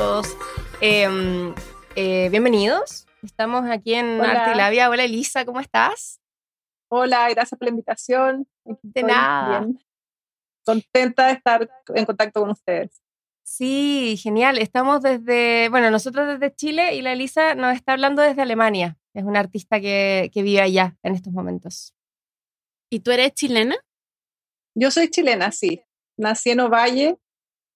todos. Em, eh, bienvenidos. Estamos aquí en Hola. Artilabia. Hola Elisa, ¿cómo estás? Hola, gracias por la invitación. Aquí De estoy nada. bien. Contenta de estar en contacto con ustedes. Sí, genial. Estamos desde, bueno, nosotros desde Chile y la Elisa nos está hablando desde Alemania. Es una artista que, que vive allá en estos momentos. ¿Y tú eres chilena? Yo soy chilena, sí. Nací en Ovalle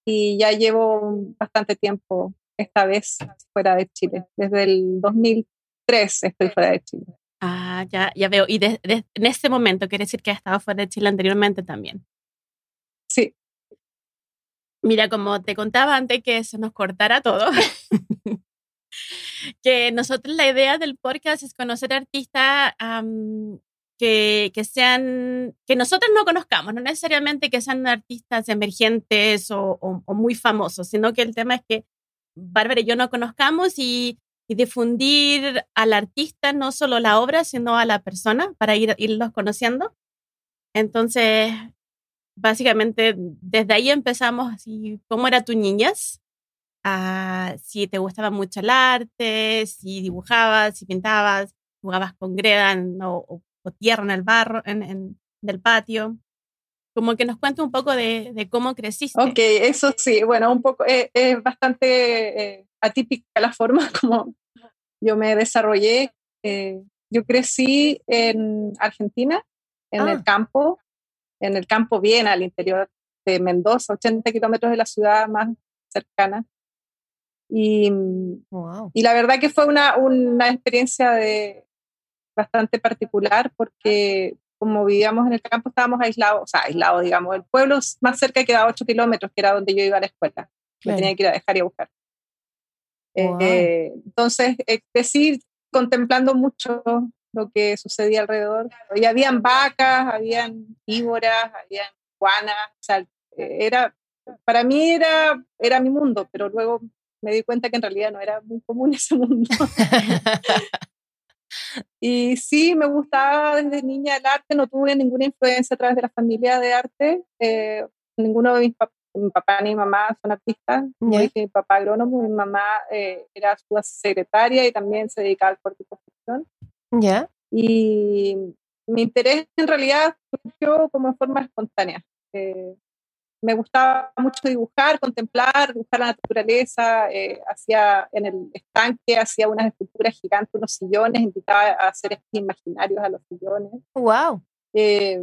y ya llevo bastante tiempo esta vez fuera de Chile. Desde el 2003 estoy fuera de Chile. Ah, ya, ya veo. Y de- de- en este momento quiere decir que has estado fuera de Chile anteriormente también. Sí, Mira, como te contaba antes que se nos cortara todo, que nosotros la idea del podcast es conocer artistas que, que sean, que nosotros no conozcamos, no necesariamente que sean artistas emergentes o, o- o muy famosos, sino que el tema es que Bárbara y yo no conozcamos y, y difundir al artista, no solo la obra, sino a la persona para ir, irlos conociendo. Entonces, básicamente desde ahí empezamos así, ¿cómo era tu niñez? Ah, si te gustaba mucho el arte, si dibujabas, si pintabas, jugabas con greda en- o, o- o tierra en el barro, en, en del patio. Como que nos cuenta un poco de, de cómo creciste. ok, eso sí. Bueno, un poco, eh, es bastante eh, atípica la forma como yo me desarrollé. Eh, yo crecí en Argentina, en Ah. el campo, en el campo bien al interior de Mendoza, 80 kilómetros de la ciudad más cercana. Y, Wow. y la verdad que fue una, una experiencia de, bastante particular porque como vivíamos en el campo estábamos aislados, o sea, aislados, digamos. El pueblo más cerca quedaba 8 kilómetros, que era donde yo iba a la escuela. Me Claro. tenía que ir a dejar y a buscar. Eh, Wow. eh, entonces, eh, crecí contemplando mucho lo que sucedía alrededor. Y habían vacas, habían víboras, habían guanas, o sea, eh, era, para mí era, era mi mundo, pero luego me di cuenta que en realidad no era muy común ese mundo. Y sí, me gustaba desde niña el arte, no tuve ninguna influencia a través de la familia de arte. eh, ninguno de mis papás, mi papá ni mi mamá son artistas. Como dije, mi papá agrónomo, mi mamá eh, era su secretaria y también se dedicaba al corte y. ¿Ya? Y mi interés en realidad surgió como en forma espontánea. Eh, me gustaba mucho dibujar, contemplar, dibujar la naturaleza, eh, hacía en el estanque, hacía unas esculturas gigantes, unos sillones, invitaba a hacer imaginarios a los sillones. Wow. Eh,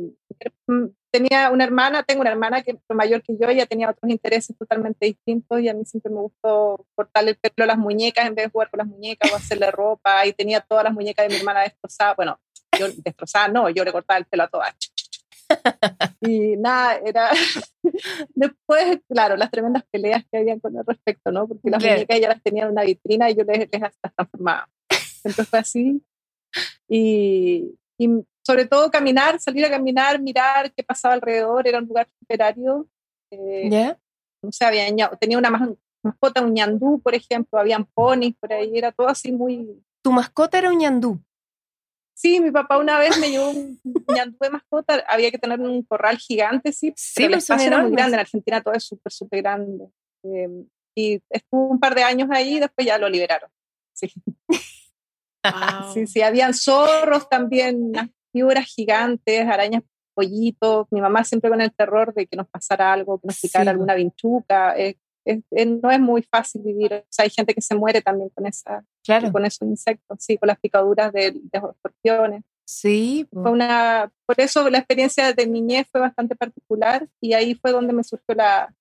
tenía una hermana, tengo una hermana que fue mayor que yo, ella tenía otros intereses totalmente distintos y a mí siempre me gustó cortarle el pelo a las muñecas en vez de jugar con las muñecas o hacerle ropa y tenía todas las muñecas de mi hermana destrozadas, bueno, yo destrozadas no, yo le cortaba el pelo a todas. Y nada, era después, claro, las tremendas peleas que habían con el respecto, ¿no? Porque las Claro. muñecas ella las tenía en una vitrina y yo les, les las transformaba. Entonces fue así. Y, y sobre todo caminar, salir a caminar, mirar qué pasaba alrededor, era un lugar superario. Eh, ¿Ya? no sé, había tenía una mas- mascota, un ñandú, por ejemplo, habían ponis por ahí, era todo así muy... Tu mascota era un ñandú. Sí, mi papá una vez me llevó un ñandú de mascota, había que tener un corral gigante, sí, Sí, pero el espacio era muy grande, en Argentina todo es súper, súper grande. Eh, y estuvo un par de años ahí y después ya lo liberaron. Sí. Wow. Sí, sí, habían zorros también, unas víboras gigantes, arañas, pollitos. Mi mamá siempre con el terror de que nos pasara algo, que nos picara Sí. alguna vinchuca. eh, es- es- no es muy fácil vivir. O sea, hay gente que se muere también con, esa, Claro. con esos insectos, sí, con las picaduras de, de los escorpiones. Sí. Fue una, por eso la experiencia de niñez fue bastante particular y ahí fue donde me surgió la,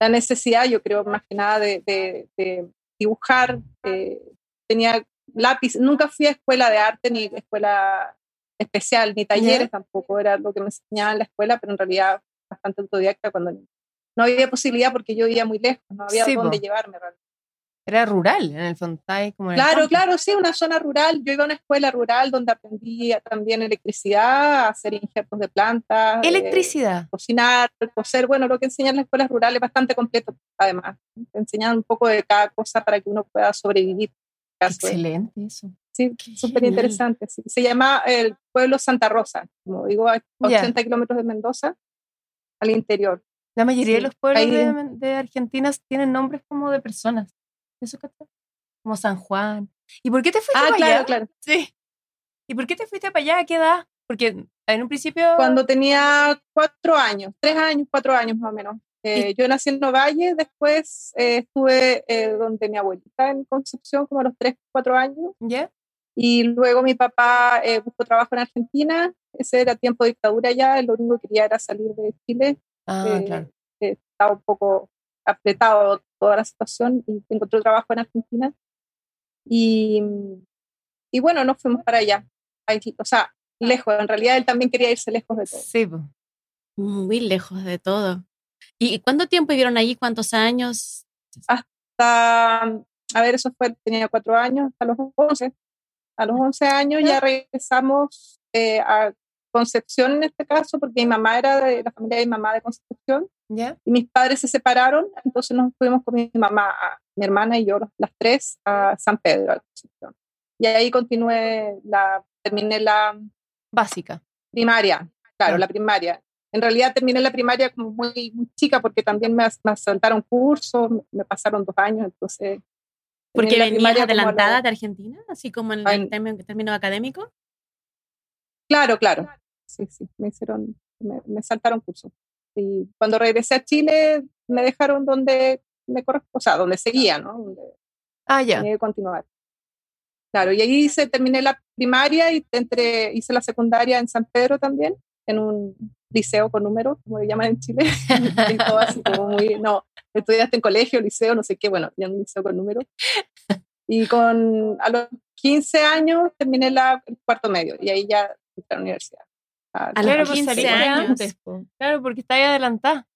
la necesidad, yo creo, más que nada de, de- de dibujar. eh, tenía lápiz, nunca fui a escuela de arte ni escuela especial, ni talleres tampoco, era lo que me enseñaban en la escuela, pero en realidad bastante autodidacta cuando no había posibilidad porque yo vivía muy lejos, no había Sí, dónde po. llevarme realmente. Era rural, en el ahí como en Claro, claro, sí, una zona rural. Yo iba a una escuela rural donde aprendí también electricidad, hacer injertos de plantas, eh, Electricidad. cocinar, coser. Bueno, lo que enseñan las escuelas rurales es bastante completo, además. Te enseñan un poco de cada cosa para que uno pueda sobrevivir. Caso de- Excelente eso. Sí, súper interesante. sí. Se llama el pueblo Santa Rosa, como digo, a Ya. 80 kilómetros de Mendoza, al interior. La mayoría de Sí, los pueblos de, de Argentina tienen nombres como de personas. ¿Eso cacha? Como San Juan. ¿Y por qué te fuiste Ah, para claro, allá? claro. Sí. ¿Y por qué te fuiste para allá? ¿A qué edad? Porque en un principio... Cuando tenía cuatro años, tres años, cuatro años más o menos. Eh, yo nací en Novalle, después eh, estuve eh, donde mi abuelita en Concepción, como a los tres, cuatro años. ¿Ya? Y luego mi papá eh, buscó trabajo en Argentina. Ese era tiempo de dictadura ya. Lo único que quería era salir de Chile. Ah, Eh, claro. eh, estaba un poco apretado toda la situación y encontró trabajo en Argentina. Y, y bueno, nos fuimos para allá. Ahí, O sea, lejos. En realidad él también quería irse lejos de todo. Sí. Muy lejos de todo. ¿Y cuánto tiempo vivieron allí? ¿Cuántos años? Hasta, a ver, eso fue, tenía cuatro años, hasta los 11. A los 11 años ya regresamos eh, a Concepción en este caso, porque mi mamá era de la familia de mi mamá de Concepción. ¿Ya? y mis padres se separaron, entonces nos fuimos con mi mamá, mi hermana y yo, las tres, a San Pedro, a la Concepción. Y ahí continué, la, terminé la Básica. primaria, claro, Claro. la primaria. En realidad terminé la primaria como muy, muy chica porque también me, me saltaron cursos, me pasaron dos años, entonces... Porque la venías adelantada los- de Argentina, así como en Ay. el término académico. Claro, claro. Sí, sí, me hicieron, me, me saltaron cursos. Y cuando regresé a Chile, me dejaron donde me corresponde, o sea, donde seguía, ¿no? Donde, Ah, ya. tenía que continuar. Claro, y ahí hice, terminé la primaria y entre, hice la secundaria en San Pedro también, en un liceo con números, como le llaman en Chile. y todo así como muy, no, estudiaste en colegio, liceo, no sé qué, bueno, ya en un liceo con números. Y con, a los 15 años terminé la, el cuarto medio y ahí ya a la universidad. Ah, A los Claro, pues 15 saliste años. antes. Claro, porque está ahí adelantada.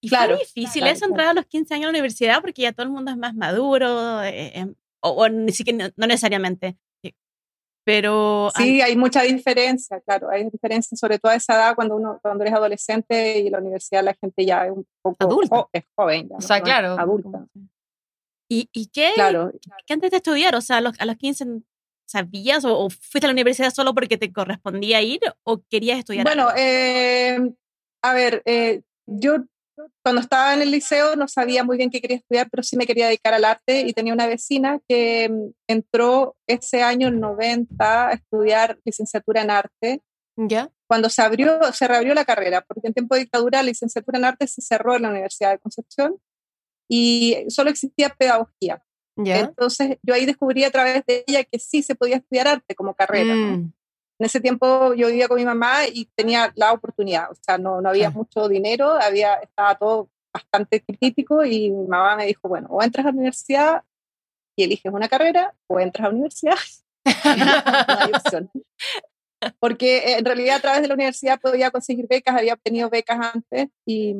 Y Claro, fue difícil claro, eso entrar a los 15 años a la universidad porque ya todo el mundo es más maduro, eh, eh, o, o ni siquiera, no necesariamente. Sí. Pero Sí, hay mucha diferencia, claro, hay diferencia sobre todo a esa edad cuando uno cuando eres adolescente y la universidad la gente ya es un poco Adulta. jo- es joven, ya, O sea, ¿no? claro. adulta. ¿Y, y qué, Claro, qué antes de estudiar? O sea, a los, a los 15 sabías o, o fuiste a la universidad solo porque te correspondía ir o querías estudiar Bueno, eh, a ver, eh, yo cuando estaba en el liceo no sabía muy bien qué quería estudiar, pero sí me quería dedicar al arte y tenía una vecina que mm, entró ese año, el 90, a estudiar licenciatura en arte. ¿Ya? Cuando se abrió, se reabrió la carrera, porque en tiempo de dictadura la licenciatura en arte se cerró en la Universidad de Concepción y solo existía pedagogía. Entonces yo ahí descubrí a través de ella que sí se podía estudiar arte como carrera. ¿no? Mm, En ese tiempo yo vivía con mi mamá y tenía la oportunidad, o sea, no, no había Claro. mucho dinero, había, estaba todo bastante crítico y mi mamá me dijo, bueno, o entras a la universidad y eliges una carrera, o entras a la universidad, no hay opción. Porque eh, en realidad a través de la universidad podía conseguir becas, había obtenido becas antes y,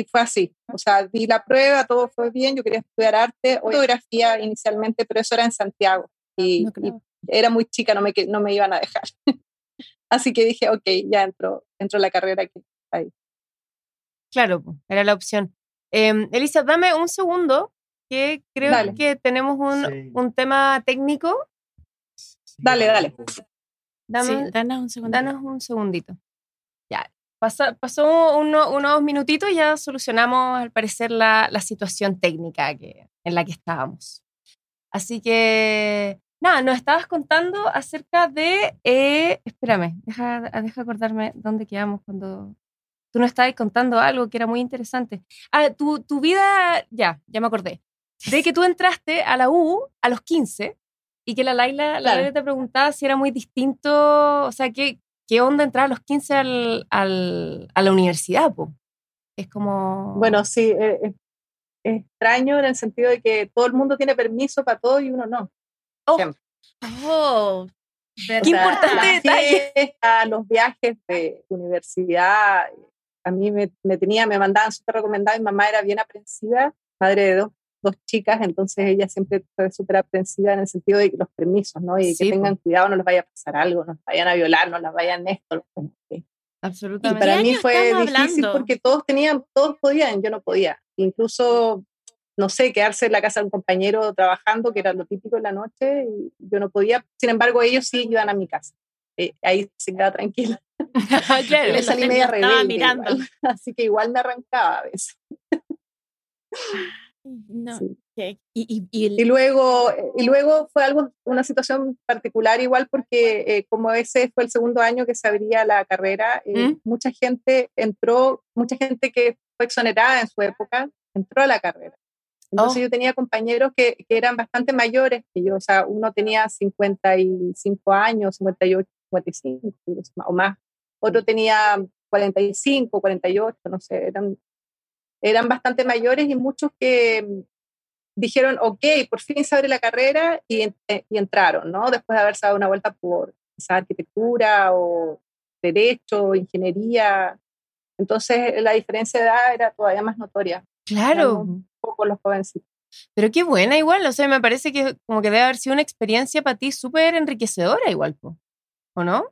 y fue así. O sea, di la prueba, todo fue bien, yo quería estudiar arte fotografía inicialmente, pero eso era en Santiago. Y, No y creo. era muy chica, no me, no me iban a dejar. Así que dije, ok, ya entro, entro la carrera que ahí. Claro, era la opción. Em, Elisa, dame un segundo, que creo Dale. que tenemos un, Sí. un tema técnico. Dale, dale. Dame, sí, danos un segundo. danos un segundito. Ya, pasa- pasó uno- unos minutitos y ya solucionamos, al parecer, la, la situación técnica que, en la que estábamos. Así que, nada, nos estabas contando acerca de... eh, espérame, deja, deja acordarme dónde quedamos cuando... Tú nos estabas contando algo que era muy interesante. Ah, tu, tu vida, ya, ya me acordé. De que tú entraste a la U a los 15 y que la Laila, la Claro. Laila te preguntaba si era muy distinto, o sea, ¿qué, qué onda entrar a los 15 al, al- a la universidad? Po? Es como... Bueno, sí, eh, es, es extraño en el sentido de que todo el mundo tiene permiso para todo y uno no. Oh. Oh, qué sea, importante detalle. fiestas, los viajes de universidad, a mí me, me tenía, me mandaban súper recomendada, mi mamá era bien aprensiva, madre de dos, dos chicas, entonces ella siempre fue súper aprensiva en el sentido de los permisos, ¿no? Y Sí, que tengan cuidado, no les vaya a pasar algo, no les vayan a violar, no les vayan esto. que- Y Absolutamente. para ¿Qué mí fue difícil hablando? porque todos tenían, todos podían, yo no podía. Incluso, no sé, quedarse en la casa de un compañero trabajando, que era lo típico en la noche, y yo no podía. Sin embargo, ellos sí iban a mi casa. Eh, ahí se quedaba tranquila. claro. La salí media rebelde. mirando. Así que igual me arrancaba a veces. No. Y, y, y el- Y luego, y luego fue algo, una situación particular igual porque eh, como ese fue el segundo año que se abría la carrera, eh, ¿Mm? mucha gente entró, mucha gente que fue exonerada en su época, entró a la carrera. Entonces Oh. yo tenía compañeros que, que eran bastante mayores que yo, o sea, uno tenía 55 años, 58, 55 incluso, o más, otro tenía 45, 48, no sé, eran, eran bastante mayores y muchos que mm, dijeron, ok, por fin se abre la carrera y, eh, y entraron, ¿no? Después de haberse dado una vuelta por quizá arquitectura o derecho, ingeniería. Entonces la diferencia de edad era todavía más notoria, Claro. un poco los jovencitos. Pero qué buena igual, o sea, me parece que como que debe haber sido una experiencia para ti súper enriquecedora igual. ¿o no?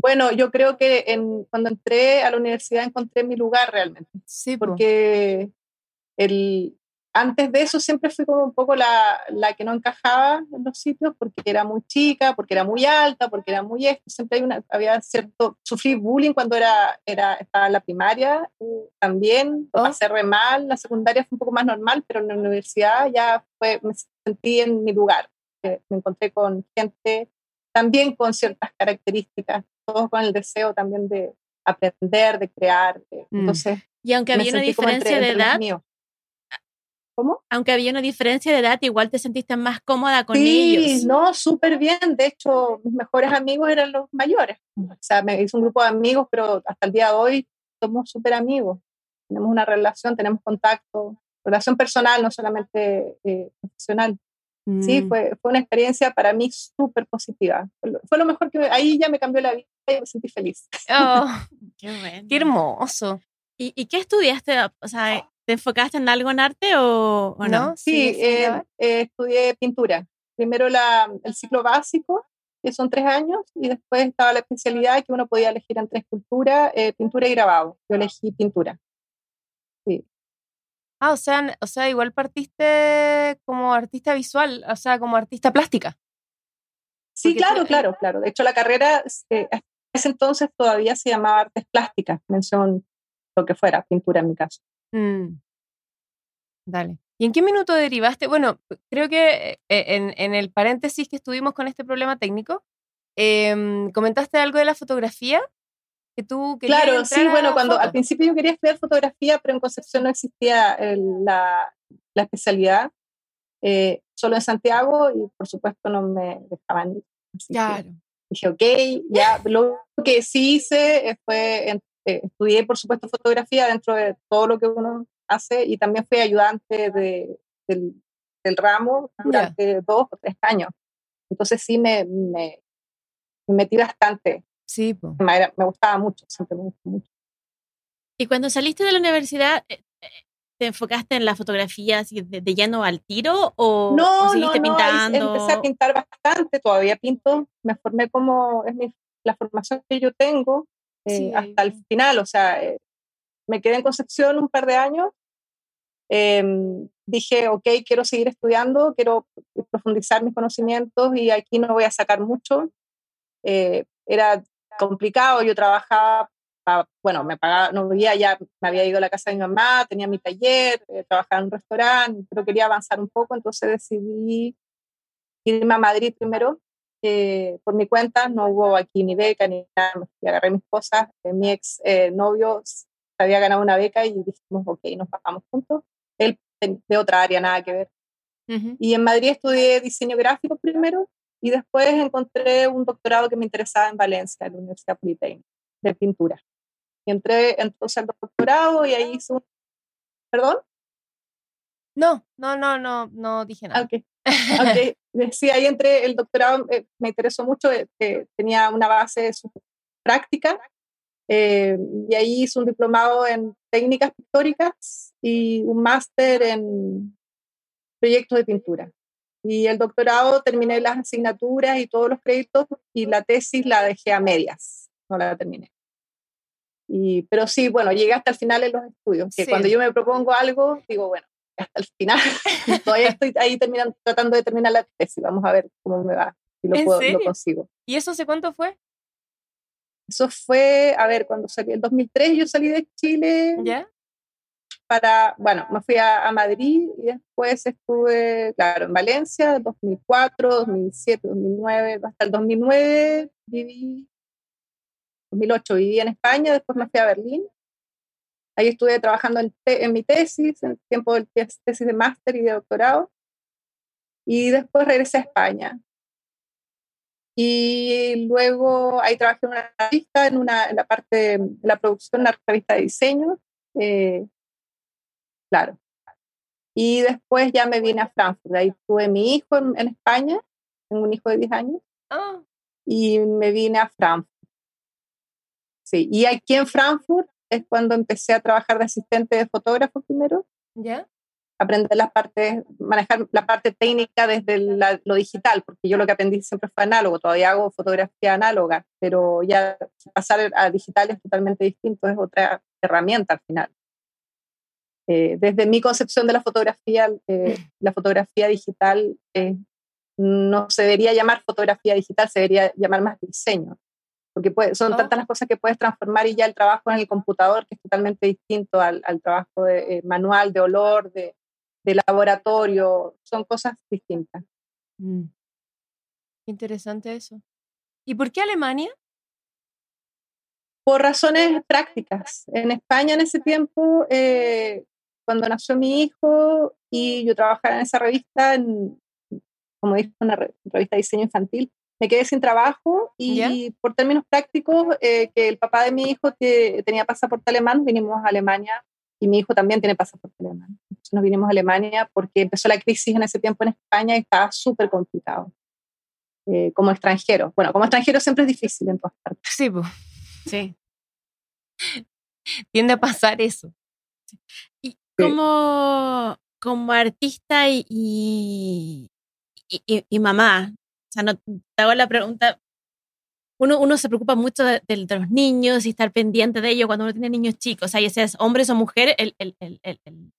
Bueno, yo creo que en, cuando entré a la universidad encontré mi lugar realmente, Sí, po. porque el, antes de eso siempre fui como un poco la, la que no encajaba en los sitios porque era muy chica, porque era muy alta, porque era muy esto, siempre hay una, había cierto, sufrí bullying cuando era, era, estaba en la primaria eh, también, Oh. pasé re mal, la secundaria fue un poco más normal, pero en la universidad ya fue, me sentí en mi lugar, Eh, me encontré con gente también con ciertas características, todos con el deseo también de aprender, de crear, de- Mm. entonces y aunque había una entre- diferencia de edad. ¿Cómo? aunque había una diferencia de edad, igual te sentiste más cómoda con sí, ellos. no, súper bien. De hecho, mis mejores amigos eran los mayores. O sea, me hice un grupo de amigos, pero hasta el día de hoy somos súper amigos. Tenemos una relación, tenemos contacto, relación personal, no solamente eh, profesional. Sí, Mm. fue, fue una experiencia para mí súper positiva. Fue lo, fue lo mejor que me- ahí ya me cambió la vida y me sentí feliz. Oh, Qué, bueno. qué hermoso, ¿Y, y qué estudiaste? O sea, ¿te enfocaste en algo en arte o, o no? ¿no? Sí, sí, eh, eh, estudié pintura. Primero la, el ciclo básico, que son tres años, y después estaba la especialidad que uno podía elegir entre escultura, eh, pintura y grabado. Yo elegí pintura. Ah, o sea, o sea, igual partiste como artista visual, o sea, como artista plástica. Sí, Porque claro, claro, claro. De hecho, la carrera eh, hasta ese entonces todavía se llamaba artes plásticas, mención lo que fuera, pintura en mi caso. Mm. Dale. ¿Y en qué minuto derivaste? Bueno, creo que eh, en, en el paréntesis que estuvimos con este problema técnico, em, comentaste algo de la fotografía, que tú querías Claro, sí, bueno, cuando foto. al principio yo quería estudiar fotografía, pero en Concepción no existía la, la especialidad, eh, solo en Santiago y por supuesto no me dejaban ir. Así Claro. Dije, ok, ya. Lo que sí hice eh, fue, eh, estudié por supuesto fotografía dentro de todo lo que uno hace y también fui ayudante de, del, del ramo durante dos o tres años. Entonces sí me, me, me metí bastante, Sí, po. me, era- me gustaba mucho, siempre me gustó mucho. Y cuando saliste de la universidad, eh, eh, ¿te enfocaste en la fotografía así de, de lleno al tiro o, o No, no, seguiste no, pintando? empecé a pintar bastante, todavía pinto, me formé como, es mi, la formación que yo tengo eh, Sí, hasta el final, o sea, eh, me quedé en Concepción un par de años, em, dije, ok, quiero seguir estudiando, quiero profundizar mis conocimientos y aquí no voy a sacar mucho, Eh, era complicado, yo trabajaba, pa- bueno, me pagaba, no vivía ya, me había ido a la casa de mi mamá, tenía mi taller, eh, trabajaba en un restaurante, pero quería avanzar un poco, entonces decidí irme a Madrid primero, eh, por mi cuenta, no hubo aquí ni beca ni nada, fui, agarré mis cosas, eh, mi ex eh, novio había ganado una beca y dijimos, ok, nos bajamos juntos, él de- otra área, nada que ver. Ujú. Y en Madrid estudié diseño gráfico primero y después encontré un doctorado que me interesaba en Valencia, en la Universidad Politécnica, de pintura. Y entré entonces al doctorado y ahí hice un... ¿Perdón? No, no, no, no, no dije nada. Ah, ok. Ok. Sí, ahí entré, el doctorado eh, me interesó mucho, eh, que tenía una base súper práctica eh, y ahí hice un diplomado en técnicas pictóricas y un máster en proyectos de pintura. Y el doctorado terminé las asignaturas y todos los créditos y la tesis la dejé a medias, no la terminé. Y, pero sí, bueno, llegué hasta el final en los estudios, que Sí. cuando yo me propongo algo, digo, bueno, hasta el final, todavía estoy ahí terminando, tratando de terminar la tesis, vamos a ver cómo me va, si lo, ¿En puedo, lo consigo. ¿Y eso hace cuánto fue? Eso fue, a ver, cuando salí, el 2003 yo salí de Chile, ¿Ya? para, bueno, me fui a, Madrid y después estuve, claro, en Valencia, 2004, 2007, 2009, hasta el 2009 viví, 2008 viví en España, después me fui a Berlín. Ahí estuve trabajando en, en mi tesis, en el tiempo del tesis de máster y de doctorado. Y después regresé a España. Y luego ahí trabajé en una revista, en, una, en la parte de la producción, una revista de diseño. Eh, claro. Y después ya me vine a Frankfurt. Ahí tuve mi hijo en, España, tengo un hijo de 10 años. Oh. Y me vine a Frankfurt. Sí, y aquí en Frankfurt es cuando empecé a trabajar de asistente de fotógrafo primero. ¿Ya? Aprender las partes, manejar la parte técnica desde lo digital, porque yo lo que aprendí siempre fue análogo, todavía hago fotografía análoga, pero ya pasar a digital es totalmente distinto, es otra herramienta al final. Eh, desde mi concepción de la fotografía, eh, la fotografía digital eh, no se debería llamar fotografía digital, se debería llamar más diseño, porque son oh. tantas las cosas que puedes transformar y ya el trabajo en el computador, que es totalmente distinto al, trabajo de, manual, de olor, de, laboratorio, son cosas distintas. Mm. Interesante eso. ¿Y por qué Alemania? Por razones prácticas. En España en ese tiempo cuando nació mi hijo y yo trabajaba en esa revista, en, como dijo, una revista de diseño infantil, me quedé sin trabajo y por términos prácticos, eh, que el papá de mi hijo tenía pasaporte alemán, vinimos a Alemania y mi hijo también tiene pasaporte alemán. Entonces nos vinimos a Alemania porque empezó la crisis en ese tiempo en España y estaba súper complicado. Eh, como extranjero. Bueno, como extranjero siempre es difícil en todas partes. Sí, sí. Tiende a pasar eso. Y, como, como artista y, y, y, mamá, sea, no, te hago la pregunta, uno, uno se preocupa mucho de, los niños y estar pendiente de ellos cuando uno tiene niños chicos, o sea, ya seas hombres o mujeres, el, el, el, el,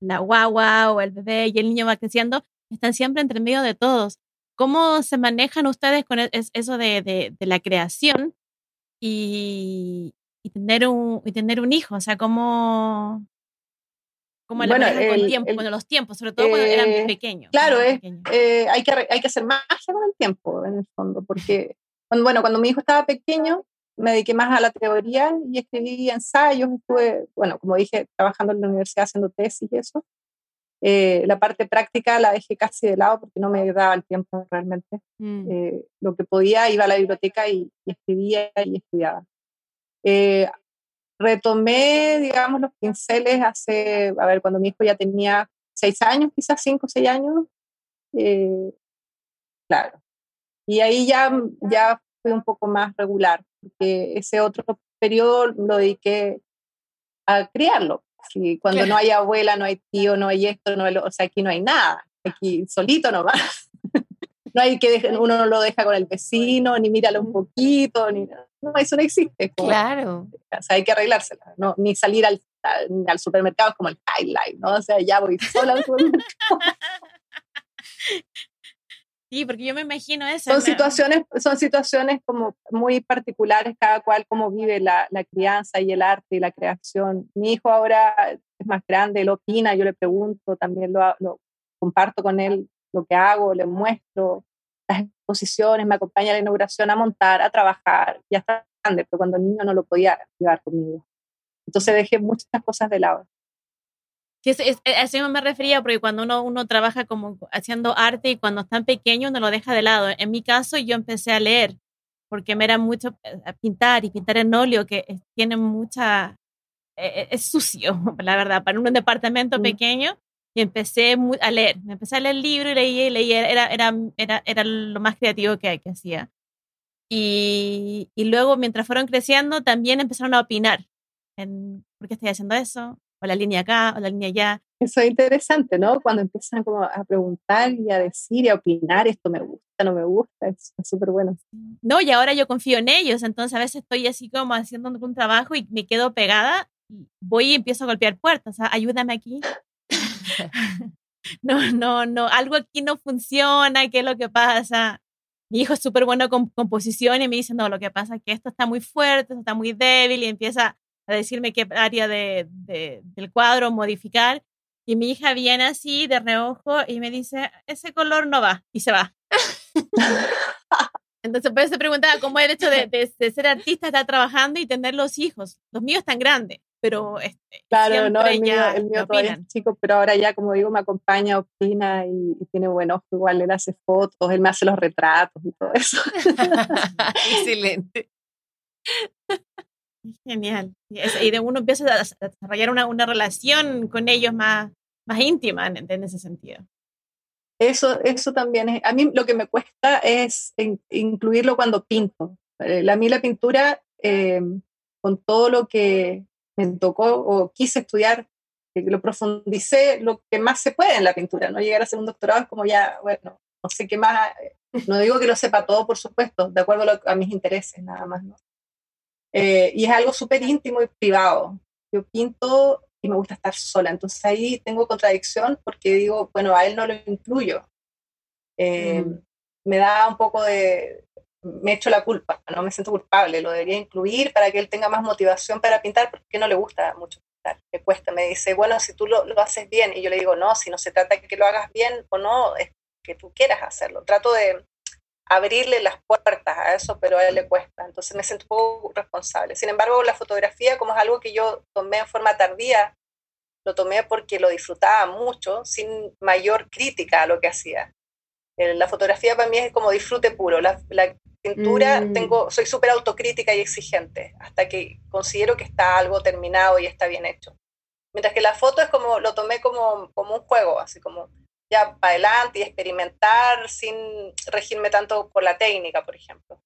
la guagua o el bebé y el niño va creciendo, están siempre entre medio de todos. ¿Cómo se manejan ustedes con e, eso de, de, de la creación y, y, tener un, y tener un hijo? O sea, ¿cómo, como bueno, el, tiempo, con los tiempos, sobre todo cuando eran eh, pequeños. Claro, es, eh, hay, que, hay que hacer magia con el tiempo, en el fondo, porque, cuando, bueno, cuando mi hijo estaba pequeño, me dediqué más a la teoría y escribí ensayos, estuve, bueno, como dije, trabajando en la universidad haciendo tesis y eso. Eh, la parte práctica la dejé casi de lado porque no me daba el tiempo realmente. Mm. lo que podía, iba a la biblioteca y, y escribía y estudiaba retomé, digamos, los pinceles hace, a ver, cuando mi hijo ya tenía seis años, quizás cinco o seis años. Eh, claro. Y ahí ya, ya fui un poco más regular, porque ese otro periodo lo dediqué a criarlo. Y cuando no hay abuela, no hay tío, no hay esto, no hay, o sea, aquí no hay nada. Aquí solito nomás. no hay que uno no lo deja con el vecino, ni míralo un poquito, ni no, eso no existe. claro. O sea, hay que arreglársela, ¿no? ni salir al, al, supermercado como el highlight, ¿no? O sea, ya voy sola al supermercado. Sí, porque yo me imagino eso. Son situaciones, son situaciones como muy particulares, cada cual como vive la, la, crianza y el arte y la creación. Mi hijo ahora es más grande, él opina, yo le pregunto, también lo, lo comparto con él lo que hago, le muestro las exposiciones, me acompaña a la inauguración a montar, a trabajar, ya está grande, pero cuando niño no lo podía llevar conmigo. Entonces dejé muchas cosas de lado. Sí, es, a eso me refería, porque cuando uno, uno trabaja como haciendo arte y cuando están pequeños uno lo deja de lado. En mi caso yo empecé a leer, porque me era mucho eh, a pintar y pintar en óleo, que tiene mucha... E, e, es sucio, la verdad, para un departamento mm. pequeño y empecé a leer. Me empecé a leer el libro y leía y leía. Era, era, era, era lo más creativo que, que hacía. Y, y, luego, mientras fueron creciendo, también empezaron a opinar. En, ¿Por qué estoy haciendo eso? O la línea acá, o la línea allá. Eso es interesante, ¿no? Cuando empiezan como a preguntar y a decir y a opinar, esto me gusta, no me gusta, es súper bueno. No, y ahora yo confío en ellos, entonces a veces estoy así como haciendo un trabajo y me quedo pegada, voy y empiezo a golpear puertas, ayúdame aquí, no, no, no, algo aquí no funciona, ¿qué es lo que pasa? Mi hijo es súper bueno con composición y me dice, no, lo que pasa es que esto está muy fuerte, esto está muy débil y empieza a decirme qué área de, del cuadro modificar. Y mi hija viene así de reojo y me dice, ese color no va, y se va. Entonces, por eso preguntaba cómo el hecho de, de, ser artista, estar trabajando y tener los hijos. Los míos están grandes, pero este, claro, no, el mío, el mío todavía es chico, pero ahora ya, como digo, me acompaña, opina y, tiene buen ojo. Igual él hace fotos, él me hace los retratos y todo eso. Excelente. Genial. Y de uno empieza a desarrollar una, una relación con ellos más, más íntima en, en ese sentido. Eso, eso también es, a mí lo que me cuesta es incluirlo cuando pinto. Eh, a mí la pintura, eh, con todo lo que me tocó o quise estudiar, que lo profundicé lo que más se puede en la pintura, no llegar a hacer un doctorado es como ya, bueno, no sé qué más, no digo que lo sepa todo, por supuesto, de acuerdo a, mis intereses, nada más, ¿no? Eh, y es algo súper íntimo y privado. Yo pinto y me gusta estar sola. Entonces ahí tengo contradicción porque digo, bueno, a él no lo incluyo. Eh, mm. Me da un poco de, me echo la culpa, no me siento culpable, lo debería incluir para que él tenga más motivación para pintar porque no le gusta mucho pintar, le cuesta, me dice, bueno, si tú lo, lo haces bien, y yo le digo, no, si no se trata de que lo hagas bien o no, es que tú quieras hacerlo. Trato de abrirle las puertas a eso, pero a él le cuesta. Entonces me siento un poco responsable. Sin embargo, la fotografía, como es algo que yo tomé en forma tardía, lo tomé porque lo disfrutaba mucho, sin mayor crítica a lo que hacía. La fotografía para mí es como disfrute puro. La, pintura, mm. tengo, soy súper autocrítica y exigente, hasta que considero que está algo terminado y está bien hecho. Mientras que la foto es como, lo tomé como, como un juego, así como ya para adelante y experimentar sin regirme tanto por la técnica, por ejemplo.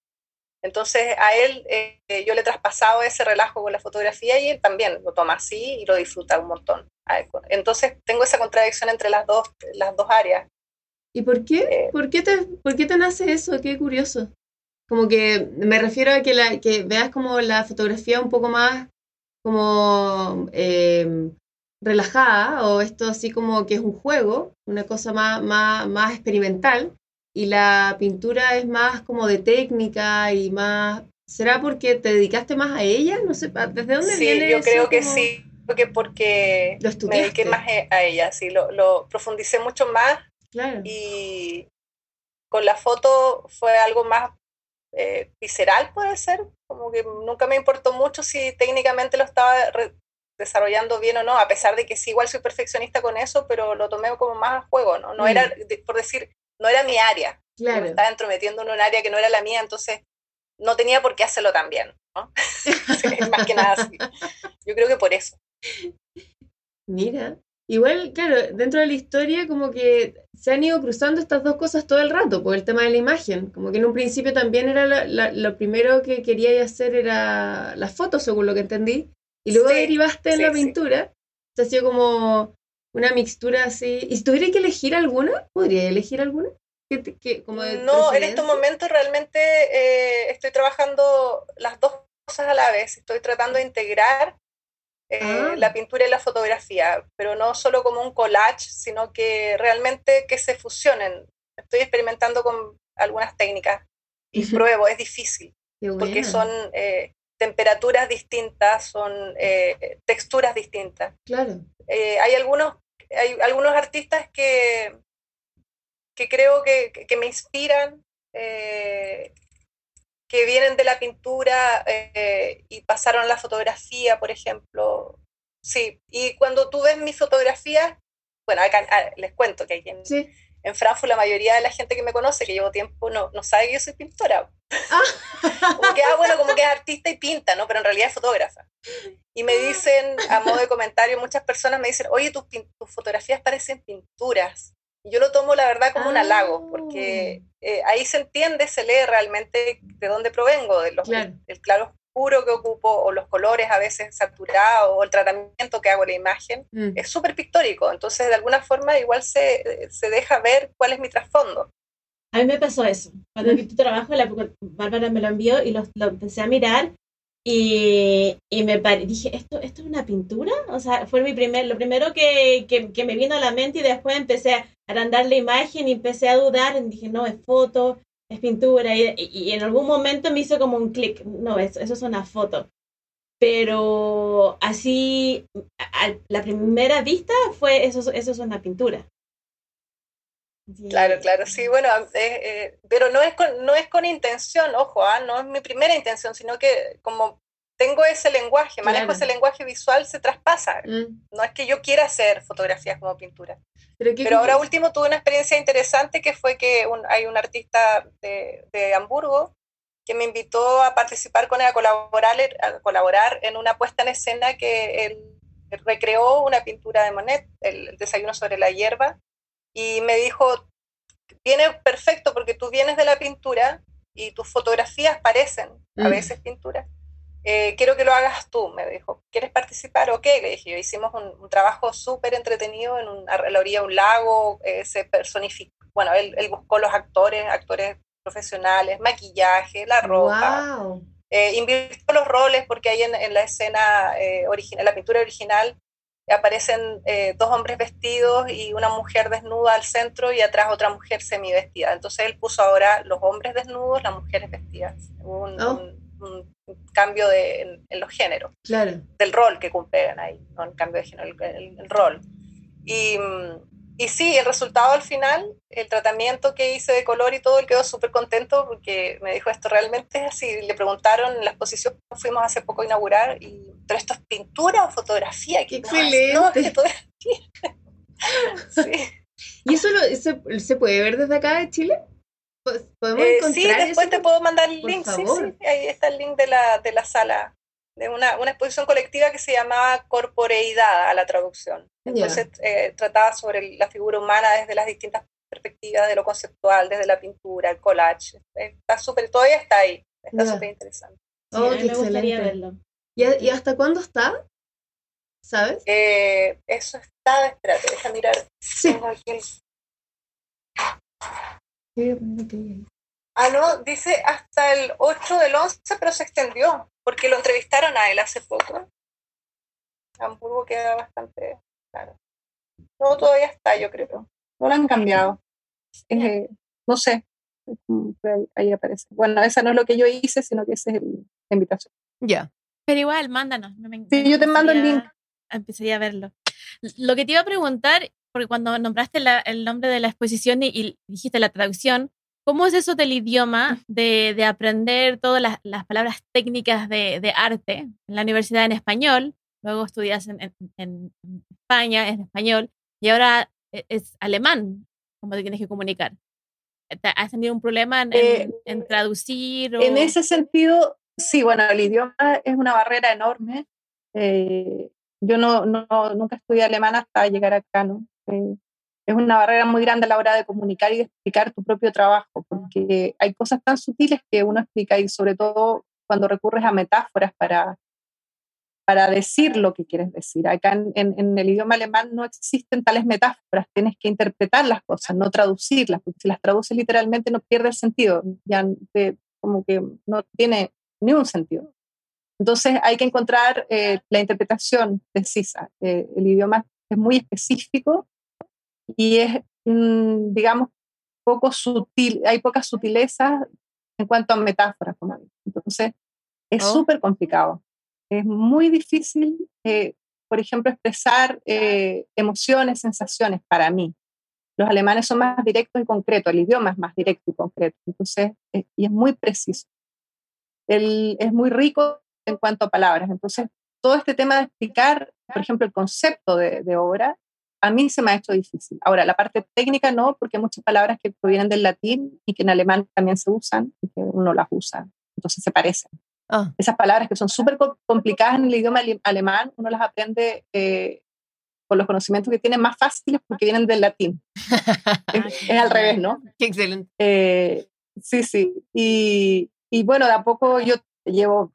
Entonces a él eh, yo le he traspasado ese relajo con la fotografía y él también lo toma así y lo disfruta un montón. Entonces tengo esa contradicción entre las dos, las dos áreas. ¿Y por qué? Eh, ¿Por, qué te, ¿Por qué te nace eso? Qué curioso. Como que me refiero a que, la, que veas como la fotografía un poco más como eh, relajada o esto así como que es un juego, una cosa más, más, más experimental y la pintura es más como de técnica y más... ¿Será porque te dedicaste más a ella? No sé, ¿desde dónde sí, viene yo creo que sí, porque, porque lo me dediqué más a ella, sí, lo, lo profundicé mucho más claro. y con la foto fue algo más eh, visceral, puede ser, como que nunca me importó mucho si técnicamente lo estaba desarrollando bien o no, a pesar de que sí, igual soy perfeccionista con eso, pero lo tomé como más a juego, ¿no? No era, mm. por decir, no era mi área. Claro. Me estaba entrometiendo en un área que no era la mía, entonces no tenía por qué hacerlo tan bien, ¿no? más que nada así. Yo creo que por eso. Mira, igual, claro, dentro de la historia como que se han ido cruzando estas dos cosas todo el rato, por el tema de la imagen, como que en un principio también era lo primero que quería hacer era las fotos, según lo que entendí, y luego derivaste en la pintura. Se ha sido como una mixtura así. ¿Y si tuviera que elegir alguna? ¿Podría elegir alguna? no, en estos momentos realmente eh, estoy trabajando las dos cosas a la vez. Estoy tratando de integrar eh, ah. la pintura y la fotografía, pero no solo como un collage, sino que realmente que se fusionen. Estoy experimentando con algunas técnicas y pruebo, es difícil, porque son eh, temperaturas distintas, son texturas distintas. Claro. hay algunos hay algunos artistas que, que creo que, que me inspiran, eh, que vienen de la pintura eh, y pasaron a la fotografía, por ejemplo. Sí, y cuando tú ves mis fotografías, bueno, acá, ah, les cuento que hay en, en Frankfurt la mayoría de la gente que me conoce, que llevo tiempo, no, no sabe que yo soy pintora. Ah. como que, ah, bueno, como que es artista y pinta, ¿no? Pero en realidad es fotógrafa. Y me dicen, a modo de comentario, muchas personas me dicen, oye, tus, tus fotografías parecen pinturas. Y yo lo tomo, la verdad, como un halago, porque ah. eh, ahí se entiende, se lee realmente de dónde provengo, de los, claro. del claro oscuro que ocupo, o los colores a veces saturados, o el tratamiento que hago en la imagen. Mm. Es súper pictórico, entonces de alguna forma igual se, se deja ver cuál es mi trasfondo. A mí me pasó eso. Cuando vi tu trabajo, la Bárbara me lo envió y lo, lo empecé a mirar y, y me dije, ¿esto, ¿esto es una pintura? O sea, fue mi primer, lo primero que, que, me vino a la mente y después empecé a agrandar la imagen y empecé a dudar y dije, no, es foto, es pintura. Y, y en algún momento me hizo como un clic, no, eso, eso es una foto. pero así, la primera vista fue eso, eso es una pintura. Claro, claro, sí, bueno, eh, eh, pero no es, con, no es con intención, ojo, ¿ah? no es mi primera intención, sino que como tengo ese lenguaje, manejo ese lenguaje visual, se traspasa. Mm. No es que yo quiera hacer fotografías como pintura. Pero, ahora último tuve una experiencia interesante que fue que hay un artista de, de, Hamburgo que me invitó a participar con él, a colaborar, a colaborar en una puesta en escena que él recreó una pintura de Monet, el desayuno sobre la hierba, y me dijo, viene perfecto porque tú vienes de la pintura y tus fotografías parecen a mm. veces pinturas. Eh, quiero que lo hagas tú, me dijo. ¿Quieres participar? Ok, le dije yo. Hicimos un, trabajo súper entretenido en un, a la orilla de un lago, eh, se personificó, bueno, él, él, buscó los actores, actores profesionales, maquillaje, la ropa. Wow. Eh, invirtió los roles porque ahí en, en la escena original, la pintura original, aparecen eh, dos hombres vestidos y una mujer desnuda al centro y atrás otra mujer semivestida. Entonces él puso ahora los hombres desnudos, las mujeres vestidas. Un, oh. cambio de, en, los géneros, claro. del rol que cumplen ahí, no el cambio de género, el, rol. Y, y, sí, el resultado al final, el tratamiento que hice de color y todo, él quedó súper contento porque me dijo esto realmente es así. Le preguntaron en la exposición que fuimos hace poco a inaugurar y pero esto es pintura o fotografía. ¡Qué excelente! No, sí. ¿Y eso se, se, puede ver desde acá de Chile? ¿Podemos eh, sí, después te puedo mandar el link. Sí, sí, ahí está el link de la, de la sala, de una, una exposición colectiva que se llamaba Corporeidad a la traducción. Entonces eh, trataba sobre la figura humana desde las distintas perspectivas de lo conceptual, desde la pintura, el collage. Está súper, todavía está ahí. Está súper interesante. Oh, qué excelente. verlo. ¿Y, hasta cuándo está? ¿Sabes? Eh, eso está, espérate, deja mirar. Sí. Ah, no, dice hasta el 8 del 11, pero se extendió, porque lo entrevistaron a él hace poco. Hamburgo queda bastante claro. No, todavía está, yo creo. No lo han cambiado. Eh, no sé. Ahí aparece. Bueno, esa no es lo que yo hice, sino que esa es la invitación. Ya. Pero igual, mándanos. sí, yo te mando el link. Empezaría a verlo. Lo que te iba a preguntar, porque cuando nombraste el nombre de la exposición y, dijiste la traducción, ¿cómo es eso del idioma, de, de aprender todas las, las palabras técnicas de, de, arte en la universidad en español? Luego estudias en, en, España, en español, y ahora e, es alemán, como te tienes que comunicar. ¿Has tenido un problema en, en eh, traducir? O... En ese sentido, Sí, bueno, el idioma es una barrera enorme. Eh, yo no, no, nunca estudié alemán hasta llegar acá, ¿no? Eh, es una barrera muy grande a la hora de comunicar y de explicar tu propio trabajo, porque hay cosas tan sutiles que uno explica y sobre todo cuando recurres a metáforas para, para decir lo que quieres decir. Acá en, en, el idioma alemán no existen tales metáforas, tienes que interpretar las cosas, no traducirlas, porque si las traduces literalmente no pierde el sentido, ya como que no tiene ni un sentido. Entonces hay que encontrar eh, la interpretación precisa. Eh, el idioma es muy específico y es, mm, digamos, poco sutil, hay pocas sutilezas en cuanto a metáforas. Como Entonces es oh. súper complicado. Es muy difícil, eh, por ejemplo, expresar emociones, sensaciones para mí. Los alemanes son más directos y concretos, el idioma es más directo y concreto. Entonces, y es muy preciso él es muy rico en cuanto a palabras. Entonces, todo este tema de explicar, por ejemplo, el concepto de, obra, a mí se me ha hecho difícil. Ahora, la parte técnica no, porque hay muchas palabras que provienen del latín y que en alemán también se usan y que uno las usa. Entonces se parecen. Ah. Esas palabras que son súper complicadas en el idioma alemán, uno las aprende eh, con los conocimientos que tiene más fáciles porque vienen del latín. es, al revés, ¿no? Qué excelente. Eh, sí, sí. Y, y bueno, de a poco yo llevo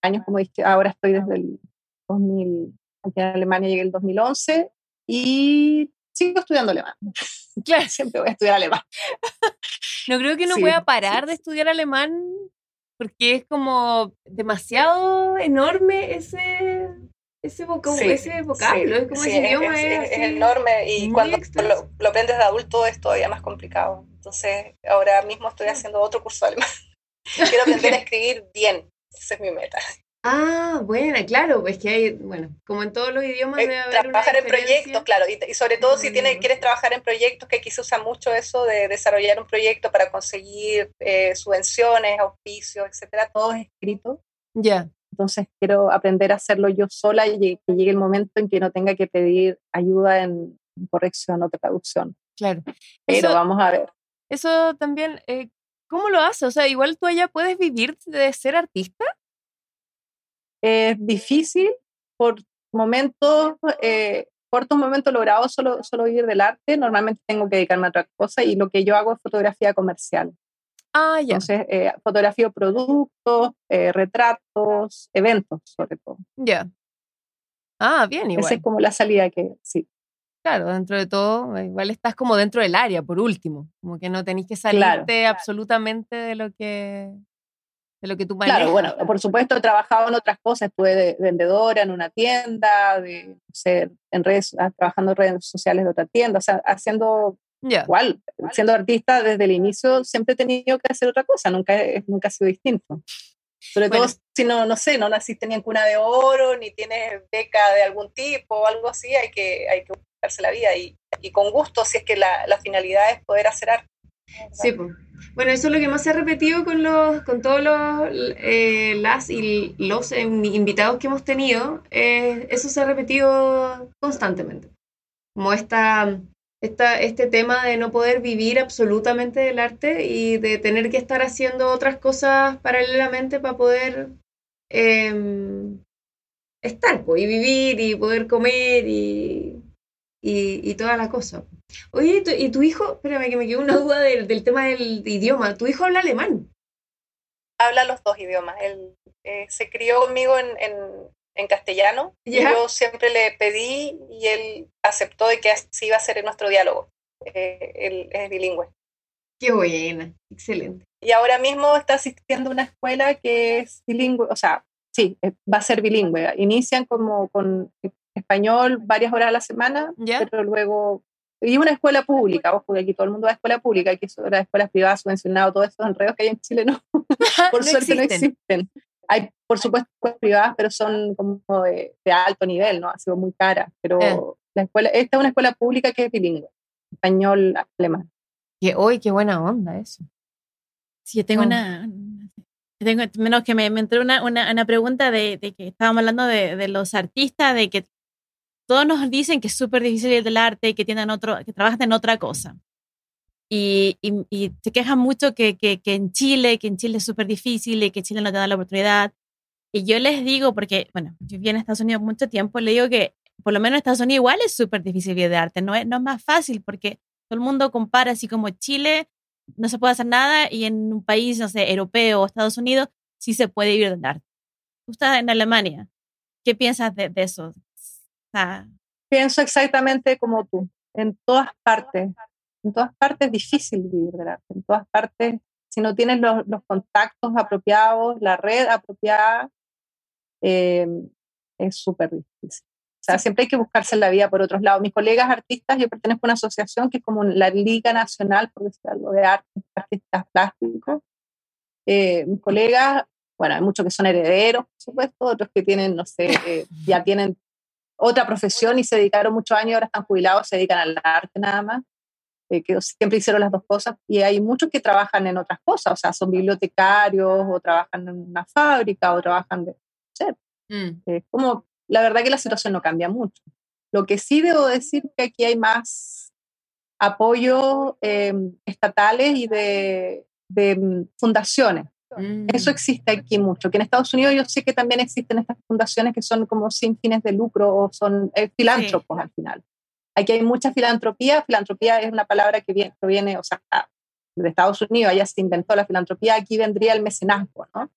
años, como dije, ahora estoy desde el 2000, aquí en Alemania llegué el 2011 y sigo estudiando alemán. Claro. Siempre voy a estudiar alemán. No creo que no pueda parar de estudiar alemán porque es como demasiado enorme ese, ese, vocablo, ese vocablo. es como ese idioma es, enorme y cuando lo, lo, aprendes de adulto es todavía más complicado. Entonces, ahora mismo estoy haciendo otro curso de alemán. Quiero aprender a escribir bien. Esa es mi meta. Ah, bueno, claro, pues que hay, bueno, como en todos los idiomas eh, Trabajar en proyectos, claro, y, sobre todo si tienes, mm. quieres trabajar en proyectos, que aquí se usa mucho eso de desarrollar un proyecto para conseguir eh, subvenciones, auspicios, etcétera, todo es escrito. Ya. Entonces quiero aprender a hacerlo yo sola y que llegue el momento en que no tenga que pedir ayuda en corrección o traducción. Claro. Pero vamos a ver. Eso también, eh, ¿cómo lo haces? O sea, igual tú allá puedes vivir de ser artista es difícil por momentos, eh, cortos momentos logrados solo, solo vivir del arte. Normalmente tengo que dedicarme a otra cosa y lo que yo hago es fotografía comercial. Ah, ya. Entonces, eh, fotografío productos, eh, retratos, eventos, sobre todo. Ya. Ah, bien, igual. Esa es como la salida que, sí. Claro, dentro de todo, igual estás como dentro del área, por último. Como que no tenéis que salirte absolutamente de lo que de lo que tú Claro, bueno, por supuesto he trabajado en otras cosas, estuve de vendedora en una tienda, de ser en redes, ah, trabajando en redes sociales de otra tienda, o sea, haciendo igual, siendo artista desde el inicio siempre he tenido que hacer otra cosa, nunca, nunca ha sido distinto. Sobre todo si no, no sé, no naciste ni en cuna de oro, ni tienes beca de algún tipo o algo así, hay que, hay que la vida y, con gusto si es que la, la finalidad es poder hacer arte. Sí, pues. Bueno, eso es lo que más se ha repetido con, los, con todos los, eh, las y los invitados que hemos tenido. Eh, eso se ha repetido constantemente. Como esta, esta, este tema de no poder vivir absolutamente del arte y de tener que estar haciendo otras cosas paralelamente para poder em, estar y vivir y poder comer y, y, y toda la cosa. Oye, ¿y tu, hijo? Espérame que me quedó una duda del, tema del idioma. ¿Tu hijo habla alemán? Habla los dos idiomas. Él eh, se crió conmigo en, en, castellano. Y yo siempre le pedí y él aceptó de que así iba a ser nuestro diálogo. Eh, él es bilingüe. Qué buena, excelente. Y ahora mismo está asistiendo a una escuela que es bilingüe, o sea, sí, eh, va a ser bilingüe. Inician como con español varias horas a la semana, pero luego y una escuela pública, ojo que aquí todo el mundo va a escuela pública, aquí son las escuelas privadas subvencionadas, todos estos enredos que hay en Chile no, por suerte no existen. Hay, por supuesto, escuelas privadas, pero son como de, alto nivel, ¿no? Ha sido muy cara, pero eh. la escuela, esta es una escuela pública que es bilingüe, español, alemán. Que hoy, qué buena onda eso. Sí, yo tengo oh. una, tengo, menos que me, me entró una, una, una pregunta de, de, que estábamos hablando de, de, los artistas, de que todos nos dicen que es súper difícil ir del arte, que tienen otro, que trabajan en otra cosa. Y, y, se quejan mucho que, que, que, en Chile, que en Chile es súper difícil y que Chile no te da la oportunidad. Y yo les digo, porque, bueno, yo viví en Estados Unidos mucho tiempo, le digo que por lo menos en Estados Unidos igual es súper difícil vivir de arte, no es, no es más fácil porque todo el mundo compara así como Chile no se puede hacer nada y en un país, no sé, europeo o Estados Unidos sí se puede vivir de arte. Tú estás en Alemania, ¿qué piensas de, de eso? Pienso exactamente como tú. En todas partes, en todas partes es difícil vivir del arte. En todas partes, si no tienes los, contactos apropiados, la red apropiada, em, es súper difícil. O sea, siempre hay que buscarse la vida por otros lados. Mis colegas artistas, yo pertenezco a una asociación que es como la Liga Nacional, por decir algo, de artes, artistas plásticos. Eh, mis colegas, bueno, hay muchos que son herederos, por supuesto, otros que tienen, no sé, eh, ya tienen otra profesión y se dedicaron muchos años, ahora están jubilados, se dedican al arte nada más, eh, que siempre hicieron las dos cosas. Y hay muchos que trabajan en otras cosas, o sea, son bibliotecarios o trabajan en una fábrica o trabajan de... No como, la verdad que la situación no cambia mucho. Lo que sí debo decir que aquí hay más apoyo em, estatales y de, de mm. Eso mm. existe aquí mucho, que en Estados Unidos yo sé que también existen estas fundaciones que son como sin fines de lucro o son eh, filántropos al final. Aquí hay mucha filantropía, filantropía es una palabra que viene, proviene, o sea, de Estados Unidos, allá se inventó la filantropía, aquí vendría el mecenazgo, ¿no?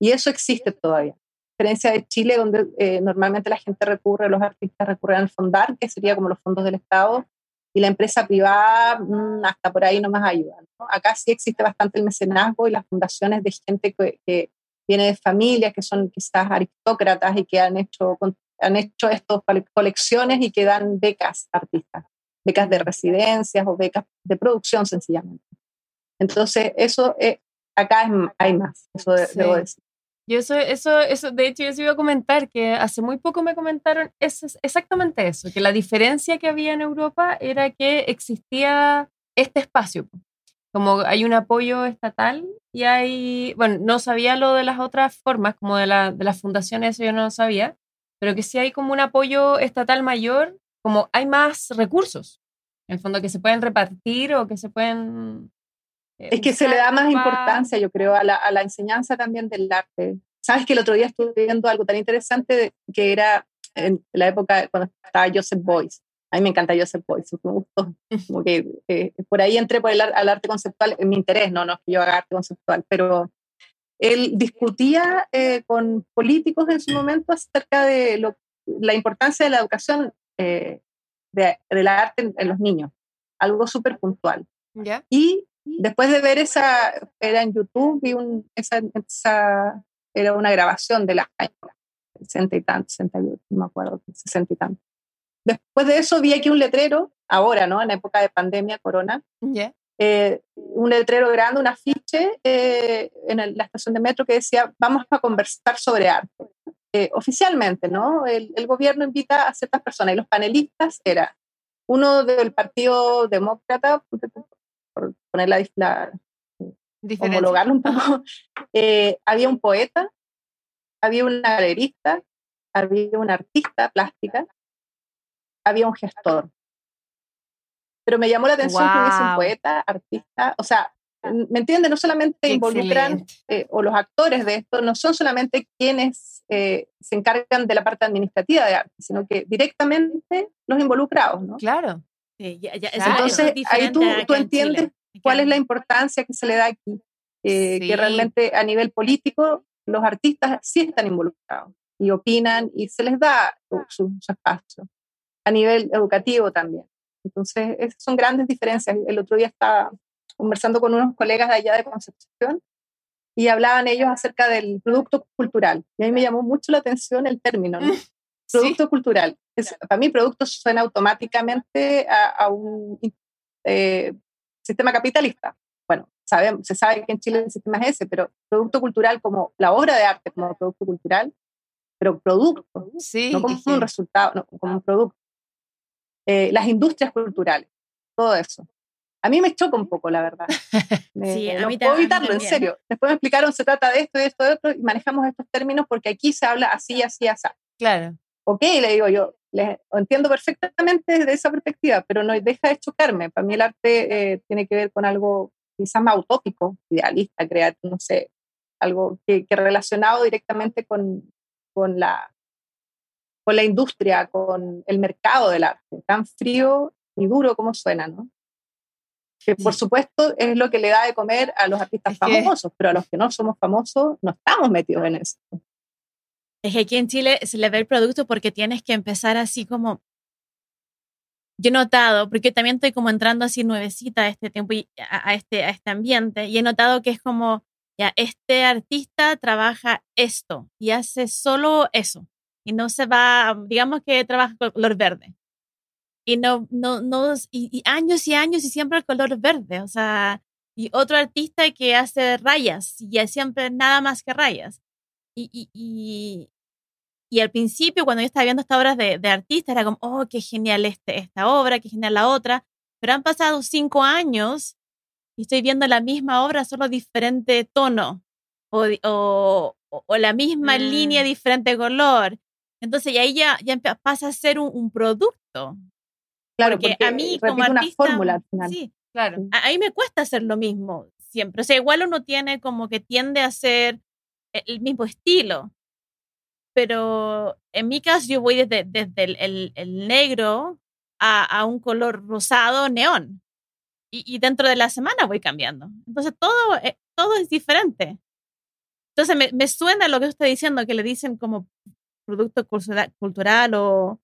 Y eso existe todavía. A diferencia de Chile, donde eh, normalmente la gente recurre, los artistas recurren al fondar, que sería como los fondos del Estado, y la empresa privada mm, hasta por ahí no más ayuda. Acá sí existe bastante el mecenazgo y las fundaciones de gente que, viene de familias que son quizás aristócratas y que han hecho, han hecho estas colecciones y que dan becas a artistas, becas de residencias o becas de producción sencillamente. Entonces, eso eh, acá hay más, eso debo decir. Yo eso, eso, eso, de hecho, yo sí iba a comentar que hace muy poco me comentaron eso, exactamente eso, que la diferencia que había en Europa era que existía este espacio. Como hay un apoyo estatal y hay, bueno, no sabía lo de las otras formas, como de, la, de las fundaciones, eso yo no lo sabía, pero que sí hay como un apoyo estatal mayor, como hay más recursos, en el fondo, que se pueden repartir o que se pueden es que se le da más importancia, yo creo, a la, a la, enseñanza también del arte. Sabes que el otro día estuve viendo algo tan interesante que era en la época cuando estaba Joseph Boyce. A mí me encanta Joseph Boyce, me gustó. Como que eh, por ahí entré por el al arte conceptual, en mi interés, no, no es que yo haga arte conceptual, pero él discutía eh, con políticos en su momento acerca de lo, la importancia de la educación de, del arte en, en, los niños, algo súper puntual. ¿Ya? Y Después de ver esa, era en YouTube, vi un, esa, esa, era una grabación de la 60 y tanto, 68, no me acuerdo, 60 y tanto. Después de eso vi aquí un letrero, ahora, ¿no? En época de pandemia, corona. Eh, un letrero grande, un afiche eh, en la estación de metro que decía, vamos a conversar sobre arte. Eh, oficialmente, ¿no? El, el, gobierno invita a ciertas personas y los panelistas era uno del Partido Demócrata, por poner la, homologarlo un poco, eh, había un poeta, había una galerista, había una artista plástica, había un gestor. Pero me llamó la atención que hubiese un poeta, artista, o sea, ¿me entiende? No solamente involucran, eh, o los actores de esto, no son solamente quienes eh, se encargan de la parte administrativa de arte, sino que directamente los involucrados, ¿no? Claro. Sí, ya, ya, Entonces, ahí tú, tú entiendes cuál es la importancia que se le da aquí, eh, sí. que realmente a nivel político los artistas sí están involucrados y opinan y se les da su, su espacio. A nivel educativo también. Entonces, esas son grandes diferencias. El otro día estaba conversando con unos colegas de allá de Concepción y hablaban ellos acerca del producto cultural. Y a mí me llamó mucho la atención el término, ¿no? Producto sí. cultural. Es, para mí, producto suena automáticamente a, a un eh, sistema capitalista. Bueno, sabemos, se sabe que en Chile el sistema es ese, pero producto cultural como la obra de arte como producto cultural, pero producto, sí, no como un resultado, no, como un producto. Eh, las industrias culturales, todo eso. A mí me choca un poco, la verdad. Me, sí, a no mí puedo evitarlo, en serio. Después me explicaron, se trata de esto, de esto, de otro, y manejamos estos términos porque aquí se habla así, así, así. Claro. Ok, le digo yo, les entiendo perfectamente desde esa perspectiva, pero no deja de chocarme. Para mí el arte eh, tiene que ver con algo quizás más utópico, idealista, creativo, no sé, algo que, que relacionado directamente con, con, la, con la industria, con el mercado del arte, tan frío y duro como suena, ¿no? Que por supuesto es lo que le da de comer a los artistas Es que- famosos, pero a los que no somos famosos no estamos metidos en eso. Es que aquí en Chile se le ve el producto porque tienes que empezar así como. Yo he notado, porque también estoy como entrando así nuevecita a este tiempo y a, a este, a este ambiente, y he notado que es como, ya, este artista trabaja esto y hace solo eso, y no se va, digamos que trabaja con color verde. Y no, no, no, y, y años y años y siempre el color verde, o sea, y otro artista que hace rayas y siempre nada más que rayas. Y, y, y, y al principio, cuando yo estaba viendo estas obras de, de artistas, era como, oh, qué genial este, esta obra, qué genial la otra. Pero han pasado cinco años y estoy viendo la misma obra, solo diferente tono o, o, o- la misma Mm. línea, diferente color. Entonces, y ahí ya, ya pasa a ser un, un producto. Claro, porque, a mí como repite una artista, fórmula al final. sí, Claro. a, a mí me cuesta hacer lo mismo siempre. O sea, igual uno tiene como que tiende a hacer el, el mismo estilo. Pero en mi caso yo voy desde, desde el, el- el negro a, a un color rosado neón. Y, y dentro de la semana voy cambiando. Entonces todo, eh, todo es diferente. Entonces me, me suena lo que usted está diciendo, que le dicen como producto cultura- cultural o...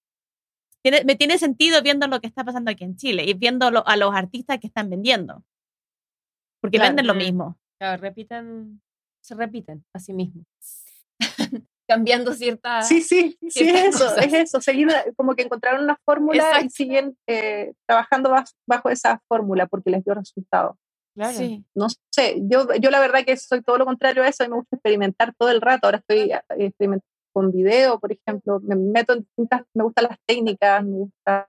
Tiene, me tiene sentido viendo lo que está pasando aquí en Chile y viendo lo- a los artistas que están vendiendo. Porque Claro. venden lo mismo. Claro, repiten, se repiten a sí mismos. Cambiando ciertas... Sí, sí, sí, es eso, cosas. es eso, seguir como que encontraron una fórmula y Exacto. siguen eh, trabajando bas- bajo esa fórmula porque les dio resultado. Claro. Sí. No sé, yo, yo la verdad que soy todo lo contrario a eso, a mí me gusta experimentar todo el rato, ahora estoy eh, experimentando con video, por ejemplo, me meto en distintas, me gustan las técnicas, me gusta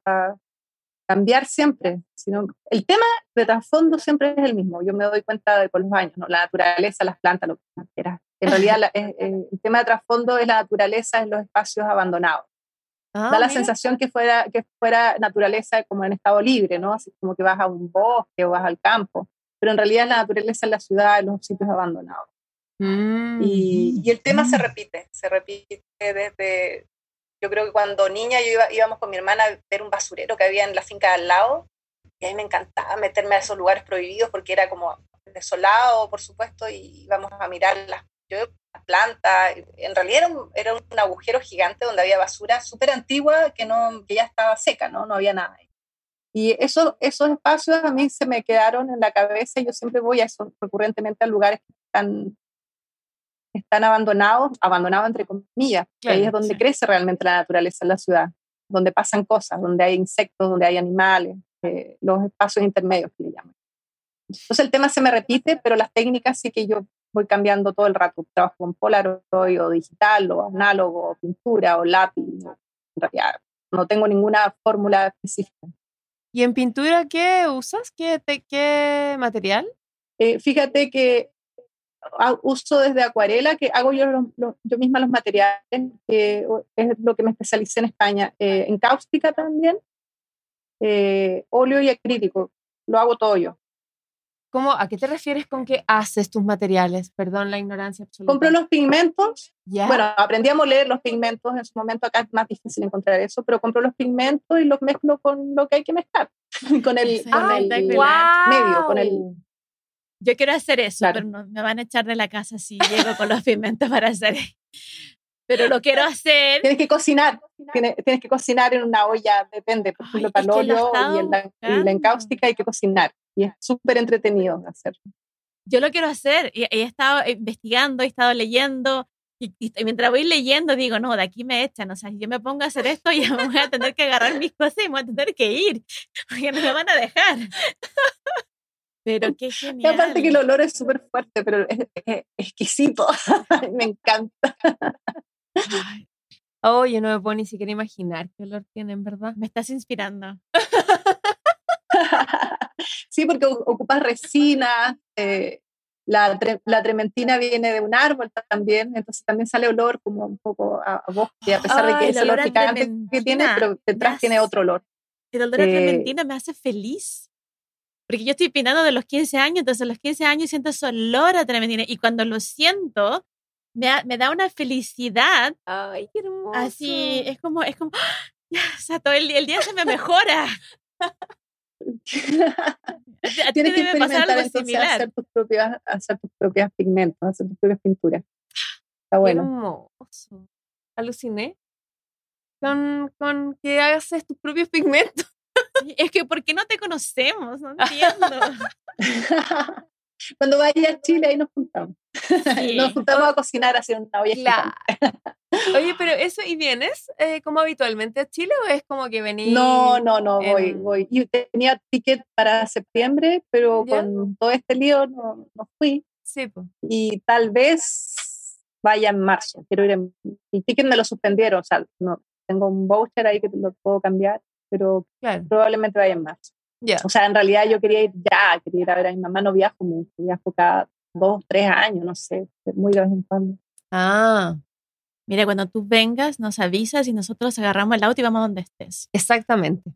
cambiar siempre. Sino, el tema de trasfondo siempre es el mismo, yo me doy cuenta de con los años, ¿no? la naturaleza, las plantas, lo que quieras. En realidad la- eh, eh, el tema de trasfondo es la naturaleza en los espacios abandonados. Ah, da la mira. sensación que fuera, que fuera naturaleza como en estado libre, ¿no? Así como que vas a un bosque o vas al campo, pero en realidad es la naturaleza en la ciudad, en los sitios abandonados. Mm. Y, y el tema se repite, se repite desde, yo creo que cuando niña yo iba, íbamos con mi hermana a ver un basurero que había en la finca de al lado, y a mí me encantaba meterme a esos lugares prohibidos porque era como desolado, por supuesto, y íbamos a mirar las, yo, plantas, en realidad era un, agujero gigante donde había basura súper antigua que, no, que ya estaba seca, ¿no? no había nada. Y eso, esos espacios a mí se me quedaron en la cabeza y yo siempre voy a eso, recurrentemente a lugares que están abandonados, abandonados entre comillas, que ahí Claro, es donde sí. crece realmente la naturaleza en la ciudad, donde pasan cosas, donde hay insectos, donde hay animales, eh, los espacios intermedios que le llaman. Entonces el tema se me repite, pero las técnicas sí que yo voy cambiando todo el rato. Trabajo con Polaroid o digital o análogo o pintura o lápiz. o- En realidad no tengo ninguna fórmula específica. ¿Y en pintura qué usas? ¿Qué, te- qué material? Eh, fíjate que uso desde acuarela, que hago yo, los- los- yo misma los materiales, que es lo que me especialicé en España, eh, en cáustica también, eh, óleo y acrílico, lo hago todo yo. ¿Cómo, ¿A qué te refieres con que haces tus materiales? Perdón la ignorancia absoluta. Compro los pigmentos, ¿Ya? bueno, aprendí a moler los pigmentos, en su momento acá es más difícil encontrar eso, pero compro los pigmentos y los mezclo con lo que hay que mezclar, con el, con Ah, el espectacular. medio, con el. Yo quiero hacer eso, Claro. pero no, me van a echar de la casa si llego con los pigmentos para hacer. Pero lo quiero hacer. Tienes que cocinar, tienes, tienes que cocinar en una olla, depende, por ejemplo, para el óleo y, la, y la encáustica hay que cocinar. Y es súper entretenido de hacer. Yo lo quiero hacer. Y, y he estado investigando, he estado leyendo. Y, y mientras voy leyendo, digo, no, de aquí me echan. O sea, si yo me pongo a hacer esto, ya voy a tener que agarrar mis cosas y me voy a tener que ir. Porque no me van a dejar. Pero qué Y genial. aparte que el olor es súper fuerte, pero es, es exquisito. me encanta. Ay, Oh, yo no me puedo ni siquiera imaginar qué olor tienen, ¿verdad? me estás inspirando. sí, porque ocupas resina. eh, la, tre- la trementina viene de un árbol también, entonces también sale olor como un poco a, a bosque, a pesar de que el ese olor picante que tiene, pero detrás tiene otro olor. El olor a Eh, trementina me hace feliz. Porque yo estoy pintando de los 15 años, entonces a los 15 años siento ese olor a trementina. Y cuando lo siento, me, da- me da una felicidad. Ay, qué hermoso. Así, es como, es como, ya, o sea, todo el, día- el día se me mejora. A ti- a ti Tienes te que debe pasar experimentar algo entonces similar. hacer tus propias, hacer tus propias pigmentos, hacer tus propias pinturas. Está Qué bueno. hermoso. Aluciné con, con que haces tus propios pigmentos. Es que, ¿por qué no te conocemos? No entiendo. Cuando vaya a Chile, ahí nos juntamos. Sí. Nos juntamos a cocinar, a hacer una olla Claro. Oye, pero eso, ¿y vienes eh, como habitualmente a Chile o es como que venís? No, no, no, voy, en- voy. Y tenía ticket para septiembre, pero ¿Ya? con todo este lío no, no fui. Sí, pues. Y tal vez vaya en marzo. Quiero ir en... El ticket me lo suspendieron, o sea, no, tengo un voucher ahí que lo puedo cambiar, pero Claro. probablemente vaya en marzo. Ya. O sea, en realidad yo quería ir ya, quería ir a ver a mi mamá, no viajo mucho, viajo cada dos, tres años, no sé, muy de vez en cuando. Ah, Mira, cuando tú vengas, nos avisas y nosotros agarramos el auto y vamos donde estés. exactamente.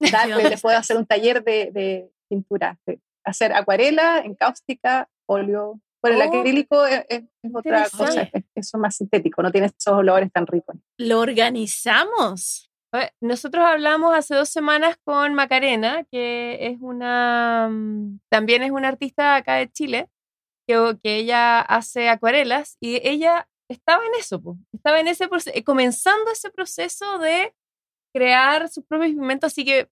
Dale, ¿dónde les puedo hacer un taller de, de pintura, de hacer acuarela, encáustica, óleo. Bueno, el Oh, acrílico es, es- es otra cosa, interesante. es, eso es más sintético, no tiene esos olores tan ricos. Lo organizamos. Nosotros hablamos hace dos semanas con Macarena, que es una, mm, también es una artista acá de Chile, que, que ella hace acuarelas y ella estaba en eso, po, estaba en ese proceso, comenzando ese proceso de crear sus propios pigmentos, así que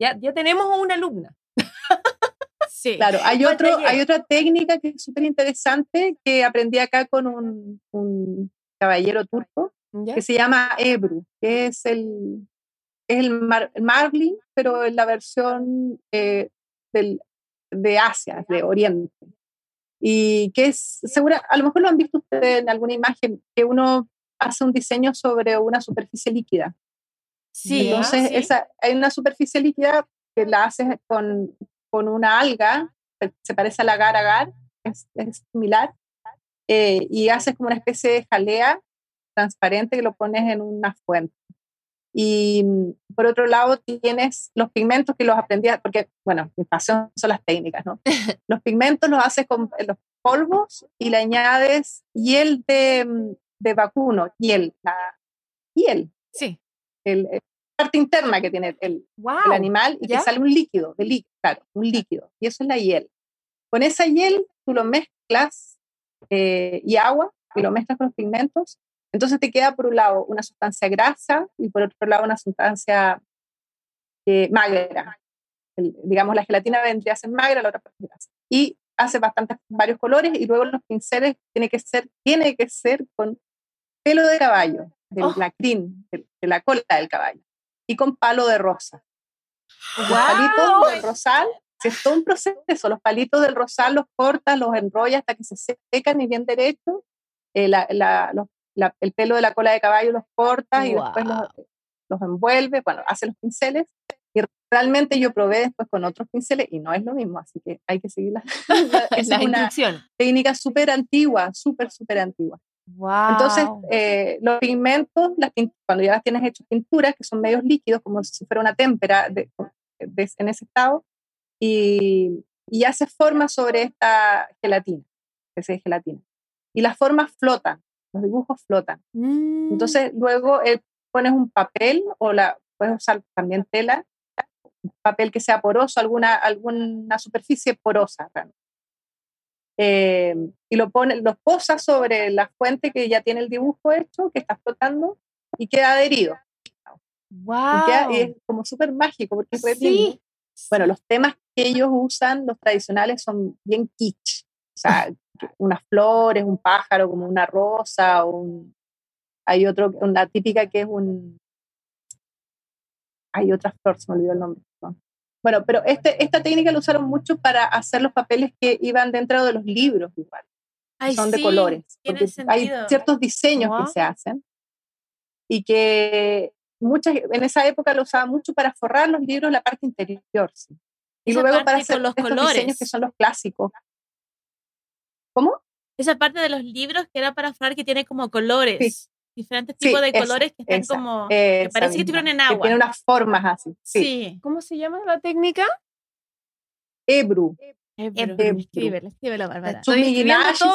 ya, ya tenemos a una alumna. Sí. Claro, hay, otro, hay otra técnica que es súper interesante que aprendí acá con un, un caballero turco ¿ya? que se llama Ebru, que es el, es el, mar, el marlin, pero en la versión eh, del, de Asia, de Oriente. Y que es, segura, a lo mejor lo han visto ustedes en alguna imagen, que uno hace un diseño sobre una superficie líquida. Sí, Entonces, sí. Esa, hay una superficie líquida que la haces con, con una alga, se- parece al agar agar, es, es similar, eh, y haces como una especie de jalea transparente que lo pones en una fuente. Y mm, por otro lado tienes los pigmentos que los aprendí, porque, bueno, mi pasión son las técnicas, ¿no? los pigmentos los haces con eh, los polvos y le añades hiel de, mm, de vacuno, hiel, la hiel, Sí. el, el- la parte interna que tiene el, Wow. el animal y ¿ya? que sale un líquido, de líquido, claro, un líquido. Y eso es la hiel. Con esa hiel tú lo mezclas eh, y agua y lo mezclas con los pigmentos. Entonces te queda por un lado una sustancia grasa y por otro lado una sustancia eh, magra. El- digamos, la gelatina vendría a ser magra, la otra parte es grasa. Y hace bastantes, varios colores y luego los pinceles tiene que ser, tiene que ser con pelo de caballo, de Oh. la crin, de, de la cola del caballo, y con palo de rosa. Los ¡Guau! palitos del rosal, si es todo un proceso, los palitos del rosal los cortas, los enrollas hasta que se secan y bien derechos, eh, la- la- los- la- el pelo de la cola de caballo los cortas y después los, los envuelves, bueno, hace los pinceles, y realmente yo probé después con otros pinceles y no es lo mismo, así que hay que seguir la, la- es la una técnica súper antigua, súper, súper antigua. Wow. Entonces, eh, los pigmentos, las cuando ya las tienes hechas pinturas, que son medios líquidos, como si fuera una témpera de- de- en ese estado, y, y haces formas sobre esta gelatina, esa es gelatina. Y las formas flotan, los dibujos flotan. Mm. Entonces, luego eh, pones un papel o la puedes usar también tela, un papel que sea poroso, alguna, alguna superficie porosa. Eh, y lo pones, lo posas sobre la fuente que ya tiene el dibujo hecho, que está flotando, y queda adherido. wow. Y, queda- y es como súper mágico, porque es re Sí. lindo. Bueno, los temas que ellos usan, los tradicionales, son bien kitsch. O sea, unas flores, un pájaro como una rosa, o un, hay otro, una típica que es un... Hay otra flor, se me olvidó el nombre. perdón. Bueno, pero este, esta técnica la usaron mucho para hacer los papeles que iban dentro de los libros igual, Ay, son de sí, colores. tiene Porque hay ciertos diseños que se hacen y que muchas, en esa época lo usaban mucho para forrar los libros la parte interior. sí. Y luego para hacer los estos colores. diseños que son los clásicos. ¿Cómo? Esa parte de los libros que era para forrar que tiene como colores. Diferentes Sí, tipos de esa, colores que están esa, como. que parece que estuvieron en Que agua. tiene unas formas así. Sí. Sí. ¿Cómo se llama la técnica? Ebru. Ebru. Escríbelo, escríbelo, Bárbara. Que submiginashi.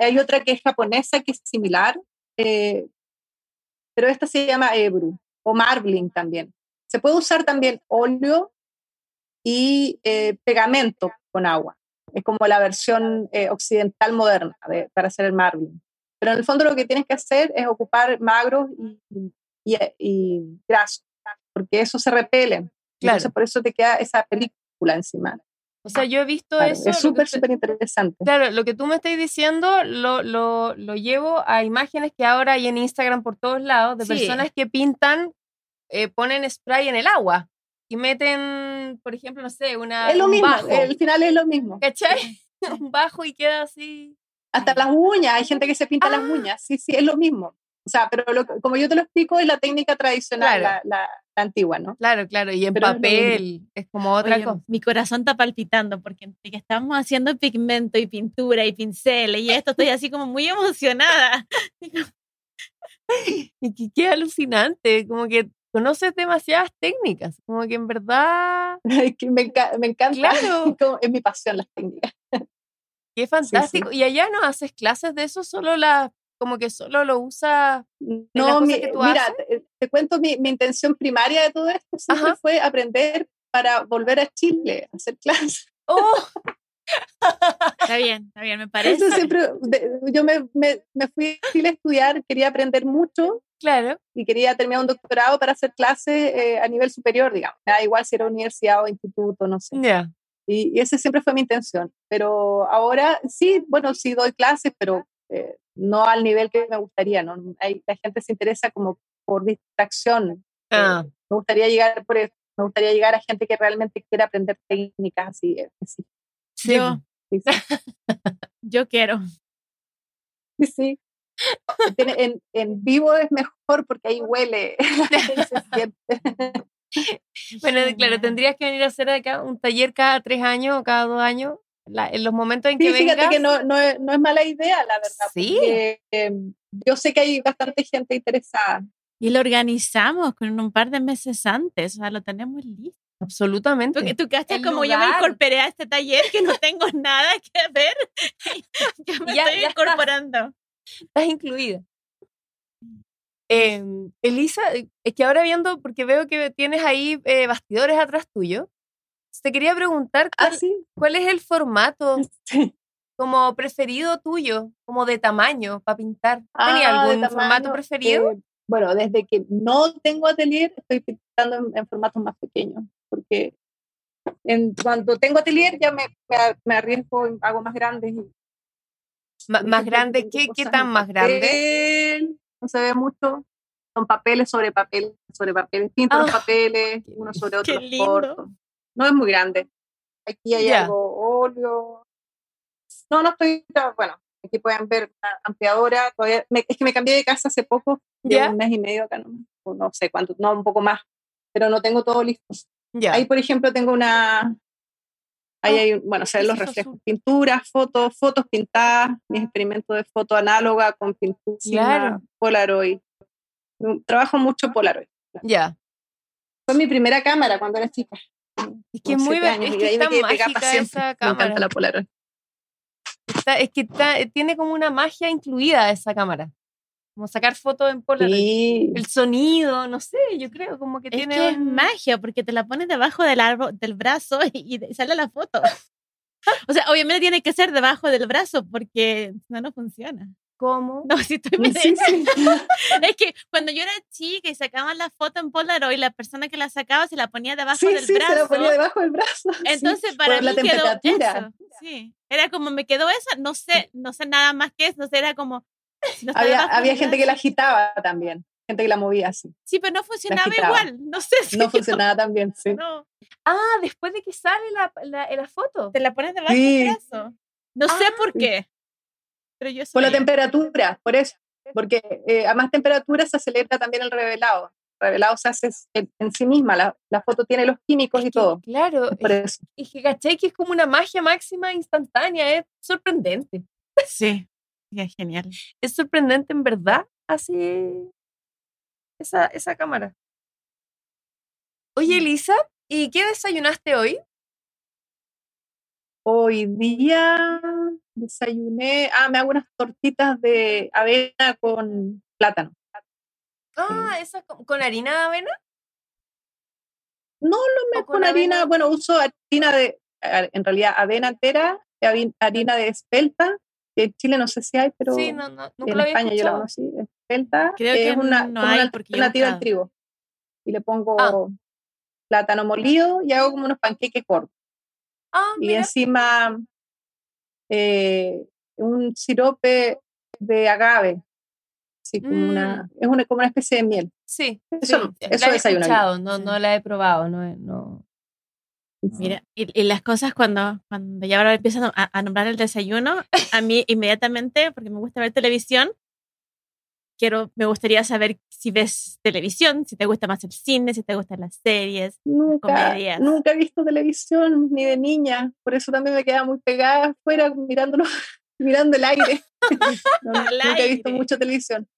Hay otra que es japonesa que es similar, eh, pero esta se llama Ebru o Marbling también. Se puede usar también óleo y eh, pegamento con agua. Es como la versión eh, occidental moderna de- para hacer el marbling. Pero en el fondo lo que tienes que hacer es ocupar magros y, y, y grasos, porque eso se repele. Claro. Entonces por eso te queda esa película encima. O sea, yo he visto Claro, eso. es súper, súper interesante. Claro, lo que tú me estás diciendo lo, lo, lo llevo a imágenes que ahora hay en Instagram por todos lados de Sí. personas que pintan, eh, ponen spray en el agua y meten, por ejemplo, no sé, una, es lo un mismo, bajo. el final es lo mismo. ¿Cachai? un bajo y queda así. Hasta las uñas, hay gente que se pinta las Ah. uñas, sí, sí, es lo mismo. O sea, pero lo como yo te lo explico, es la técnica tradicional, Claro. la, la- la antigua, ¿no? Claro, claro, y en Pero es papel es como otra Oye, cosa. mi corazón está palpitando porque entre que estamos haciendo pigmento y pintura y pinceles y esto, estoy así como muy emocionada. Y que qué alucinante, como que conoces demasiadas técnicas, como que en verdad, Es que me, enca- me encanta, Claro. como- es mi pasión las técnicas. qué fantástico. Y allá no haces clases de eso, solo la, como que solo lo usas. No, mi- que tú mira, haces? te, te cuento mi, mi intención primaria de todo esto siempre Ajá. fue aprender para volver a Chile, a hacer clases. ¡Oh! Está bien, está bien, me parece. Eso siempre, yo me, me, me fui a estudiar, quería aprender mucho Claro, y quería terminar un doctorado para hacer clases eh, a nivel superior, digamos. Me da igual si era universidad o instituto, no sé. ya. Y, y esa siempre fue mi intención. Pero ahora sí, bueno, sí doy clases, pero eh, no al nivel que me gustaría. ¿no? Hay, la gente se interesa como por distracción. Ah, Me gustaría llegar por, e- Me gustaría llegar a gente que realmente quiera aprender técnicas así. Sí. Yo, Sí, sí. yo quiero. sí, En, en vivo es mejor porque ahí huele. Bueno, claro, tendrías que venir a hacer acá un taller cada tres años o cada dos años. la- en los momentos en Sí, que fíjate vengas. que no, no, es, no es mala idea, la verdad. Sí. porque, eh, yo sé que hay bastante gente interesada. Y lo organizamos con un par de meses antes, o sea, lo tenemos listo. Absolutamente. Tú, tú cachas El como yo me lugar. incorporé a este taller que no tengo nada que ver. Yo me Ya- estoy ya estás. incorporando. Estás incluida. Em, Elisa, eh, es que ahora viendo, porque veo que tienes ahí eh, bastidores atrás tuyo, te quería preguntar Ah, cuál, sí. cuál es el formato Sí. como preferido tuyo, como de tamaño para pintar. ¿Tenías Ah, algún formato tamaño, preferido? eh, bueno, desde que no tengo atelier, estoy pintando en, en formatos más pequeños, porque en, cuando tengo atelier ya me, me, me arriesgo, y hago más grandes. por más grande, ¿qué, qué tan más grande? papel, No se ve mucho. Son papeles sobre papel, sobre papel. Pinto los Ah, papeles, uno sobre otro, los corto. No es muy grande. Aquí hay Ya. algo óleo. No, no estoy, bueno, aquí pueden ver una ampliadora. Todavía, me- es que me cambié de casa hace poco, llevo ¿Ya? un mes y medio acá, no, no sé cuánto, no, un poco más, pero no tengo todo listo. Ahí, por ejemplo, tengo una, ahí Oh, hay, bueno, se ven ¿qué los reflejos, pinturas, fotos, fotos pintadas, mis experimentos de foto análoga con pintura, Claro. Polaroid. Mm, Trabajo mucho Polaroid. Ya. Fue mi primera cámara cuando era chica. Es que muy años, es que está mágica esa Me encanta cámara. la Polaroid. Está- es que está- tiene como una magia incluida esa cámara. Como sacar fotos en Polaroid. Sí. El sonido, no sé, yo creo como que Es tiene que es magia, porque te la pones debajo del, árbol, del brazo y, y sale la foto. O sea, obviamente tiene que ser debajo del brazo, porque si no, no funciona. ¿Cómo? No, si estoy Sí, sí. Es que cuando yo era chica y sacaban la foto en Polaroid, la persona que la sacaba se la ponía debajo Sí, del sí, brazo. se la ponía debajo del brazo. sí, Entonces, para por mí la quedó temperatura. eso. Sí, era como me quedó esa, no sé, no sé nada más que eso, no sé, era como no Había, había gente que la agitaba también, gente que la movía así. Sí, pero no funcionaba igual, no sé si No yo- funcionaba tan bien, sí. no, Ah, después de que sale la, la, la foto. te la pones debajo Sí. del brazo. No sé Ah. por qué. Pero yo Por la temperatura, por eso. Porque eh, a más temperatura se acelera también el revelado. El revelado se hace en, en sí misma, la, la foto tiene los químicos Es y que, todo. Claro, Es por es, eso. es que caché que es como una magia máxima instantánea, es sorprendente. Sí, genial. Es sorprendente en verdad, así esa, esa cámara. Oye, Elisa, ¿y qué desayunaste hoy? Hoy día desayuné, ah, me hago unas tortitas de avena con plátano. Ah, esa con, con harina de avena. No lo me ¿O con con harina, avena? bueno, uso harina de, en realidad avena entera, harina de espelta, en Chile no sé si hay, pero sí, no, no, nunca en España yo la conocí, Creo es que una, no hay una alternativa al trigo. Y le pongo Ah. plátano molido y hago como unos panqueques cortos. Ah, Y mira. encima eh, un sirope de agave. Sí, como una, es una, como una especie de miel. Sí, Eso- sí, eso la he escuchado, no, no la he probado, no, no. Mira, y, y las cosas cuando, cuando ya ahora empiezan a, a nombrar el desayuno, a mí inmediatamente, porque me gusta ver televisión, quiero, me gustaría saber si ves televisión, si te gusta más el cine, si te gustan las series. Nunca, comedias. nunca he visto televisión ni de niña, por eso también me quedaba muy pegada afuera mirándolo, mirando el aire. No, El nunca he visto mucho televisión.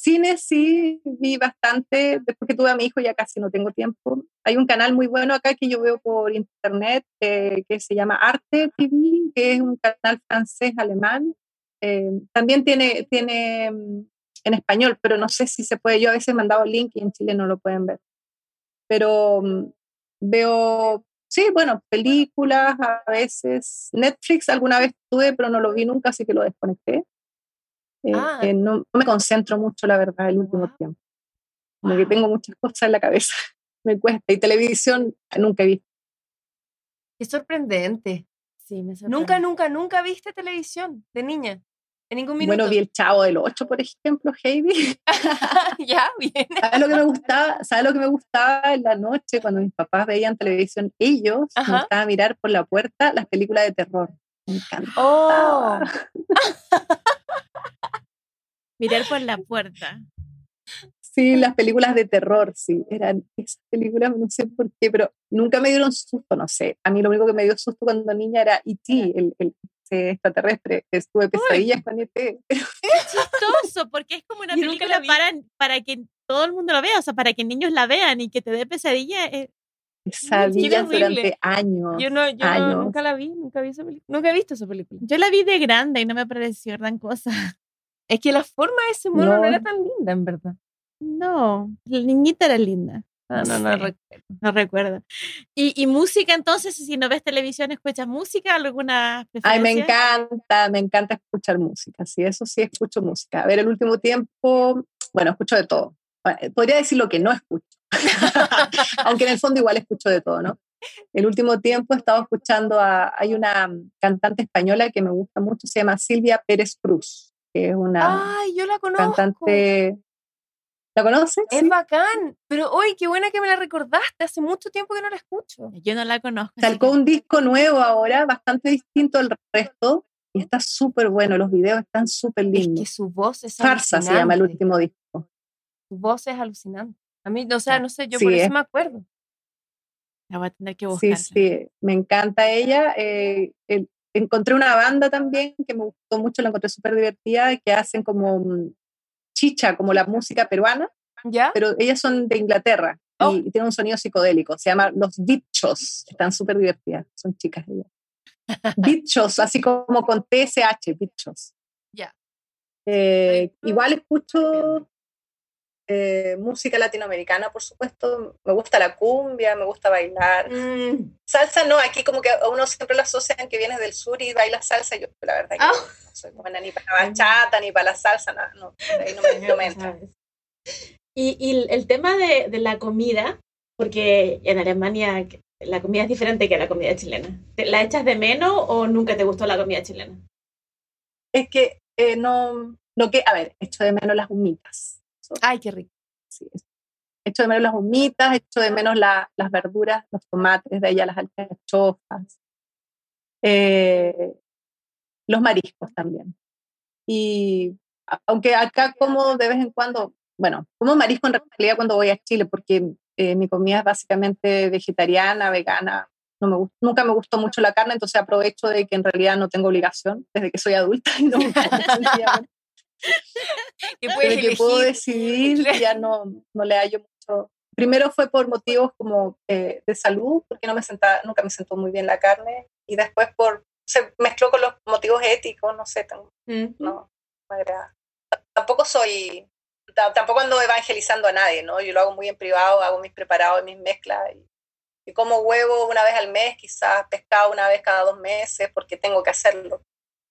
Cine sí vi bastante, después que tuve a mi hijo ya casi no tengo tiempo. Hay un canal muy bueno acá que yo veo por internet eh, que se llama Arte TV, que es un canal francés-alemán. Eh, también tiene, tiene mm, en español, pero no sé si se puede. Yo a veces he mandado link y en Chile no lo pueden ver. Pero mm, veo, sí, bueno, películas a veces. Netflix alguna vez tuve, pero no lo vi nunca, así que lo desconecté. Eh, Ah. eh, no, no me concentro mucho, la verdad, el último Wow. tiempo. Como que tengo muchas cosas en la cabeza. me cuesta. Y televisión nunca he visto. Qué sorprendente. Sí, me Nunca, sorprende. nunca, nunca viste televisión de niña. En ningún minuto. Bueno, vi el Chavo del 8, por ejemplo, Heidi. en ningún minuto. Bueno, vi el Chavo del 8, por Heidi. ya, bien. ¿Sabes lo que me gustaba? ¿Sabes lo que me gustaba en la noche cuando mis papás veían televisión? Ellos Ajá. me gustaba mirar por la puerta las películas de terror. Me encanta. Oh, Mirar por la puerta. Sí, las películas de terror, sí, eran esas películas, no sé por qué, pero nunca me dieron susto, no sé. A mí lo único que me dio susto cuando niña era E.T., el, el ese extraterrestre. Estuve pesadillas con E.T. Chistoso, porque es como una película para, para que todo el mundo lo vea, o sea, para que niños la vean y que te dé pesadilla. eh, Pesadillas durante años. yo no, yo no- años. nunca la vi, nunca vi esa película. Nunca he visto esa película. Yo la vi de grande y no me pareció gran cosa. Es que la forma de ese mono no, No. era tan linda, en verdad. No, la niñita era linda. No, no, sé. recuerdo. No recuerdo. ¿Y, y música entonces? Si no ves televisión, ¿escuchas música? ¿Alguna Ay, me encanta, me encanta escuchar música, sí, eso sí escucho música. A ver, el último tiempo, bueno, escucho de todo. Podría decir lo que no escucho, aunque en el fondo igual escucho de todo, ¿no? El último tiempo he estado escuchando a, hay una cantante española que me gusta mucho, se llama Silvia Pérez Cruz, que es una Ay, yo la conozco. cantante, ¿la conoces? Es Sí. bacán. Pero hoy, qué buena que me la recordaste. Hace mucho tiempo que no la escucho. Yo no la conozco. que- un disco nuevo ahora, bastante distinto al resto, y está súper bueno, los videos están súper Es lindos. que su voz es Farsa se llama el último disco. Su voz es alucinante. A mí, o sea, no sé, yo Sí, por eso es- me acuerdo. La voy a tener que Sí, buscar. sí, me encanta ella. eh, el- encontré una banda también que me gustó mucho, la encontré súper divertida, que hacen como mm, chicha, como la música peruana, ¿Ya? pero ellas son de Inglaterra Oh. y, y tienen un sonido psicodélico. Se llama Los Bichos, están súper divertidas, son chicas ellas. Bichos, así como con TSH, Bichos. Ya. Eh, igual escucho eh, música latinoamericana, por supuesto. Me gusta la cumbia, me gusta bailar. Mm, Salsa no, aquí como que a uno siempre lo asocian que vienes del sur y baila salsa. Yo la verdad que Ah. no soy buena ni para la bachata ni para la salsa, nada, no, ahí no me, no me entra. Y, y el tema de, de la comida, porque en Alemania la comida es diferente que la comida chilena. ¿Te- ¿La echas de menos o nunca te gustó la comida chilena? Es que eh, no, lo que, a ver, echo de menos las humitas. Ay, qué rico. sí. Echo de menos las humitas, echo de menos la- las verduras, los tomates, de allá las alcachofas, eh, los mariscos también. Y aunque acá como de vez en cuando, bueno, como marisco en realidad cuando voy a Chile, porque eh, mi comida es básicamente vegetariana, vegana. No me gust- nunca me gustó mucho la carne, entonces aprovecho de que en realidad no tengo obligación desde que soy adulta y no me sencillamente. Que puedes Desde que puedo decidir, ya no, no le hallo mucho. Primero fue por motivos como eh, de salud, porque no me sentaba, nunca me sentó muy bien la carne, y después por se mezcló con los motivos éticos, no sé, Mm. no me agrada. T- Tampoco soy, ta- tampoco ando evangelizando a nadie, ¿no? Yo lo hago muy en privado, hago mis preparados, mis mezclas, y, y como huevo una vez al mes, quizás pescado una vez cada dos meses, porque tengo que hacerlo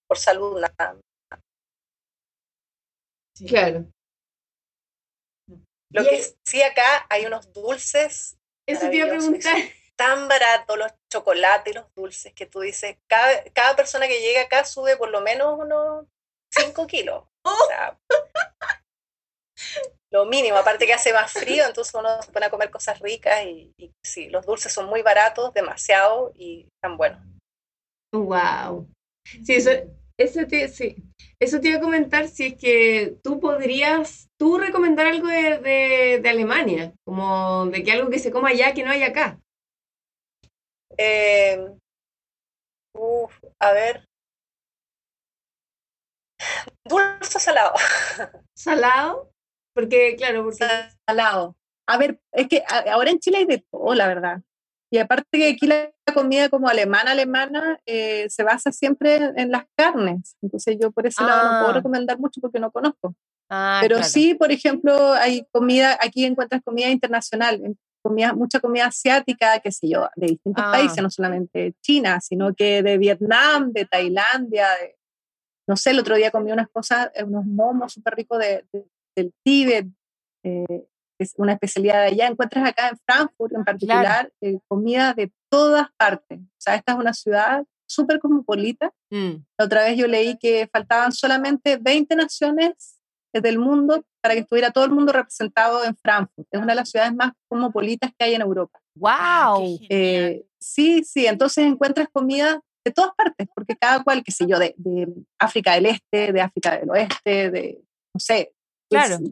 por salud, nada. Sí. Claro. Lo Y que es- sí acá hay unos dulces Eso te iba a preguntar. tan baratos los chocolates y los dulces que tú dices, cada, cada persona que llega acá sube por lo menos unos 5 kilos. O sea, lo mínimo, aparte que hace más frío, entonces uno se pone a comer cosas ricas y, y sí, los dulces son muy baratos, demasiado y están buenos. Wow. Sí, eso, eso, te, sí. eso te iba a comentar si es que tú podrías, tú recomendar algo de, de, de Alemania, como de que algo que se coma allá que no hay acá. Eh, uf, a ver. Dulce o salado. Salado, porque claro, porque salado. A ver, es que ahora en Chile hay de todo, la verdad. Y aparte que aquí la comida como alemana, alemana, eh, se basa siempre en, en las carnes. Entonces yo por ese lado no puedo Ah. recomendar mucho porque no conozco. Ah, Pero claro. sí, por ejemplo, hay comida, aquí encuentras comida internacional, comida, mucha comida asiática, qué sé yo, de distintos Ah. países, no solamente China, sino que de Vietnam, de Tailandia, de- no sé, el otro día comí unas cosas, eh, unos momos súper ricos de, de- del Tíbet, eh, es una especialidad de allá. Encuentras acá en Frankfurt en particular eh, comida de todas partes. O sea, esta es una ciudad súper cosmopolita. Mm. La otra vez yo leí que faltaban solamente 20 naciones del mundo para que estuviera todo el mundo representado en Frankfurt. Es una de las ciudades más cosmopolitas que hay en Europa. ¡Wow! Eh, sí, sí, entonces encuentras comida de todas partes, porque cada cual, qué sé yo, de, de África del Este, de África del Oeste, de, no sé, pues, Claro.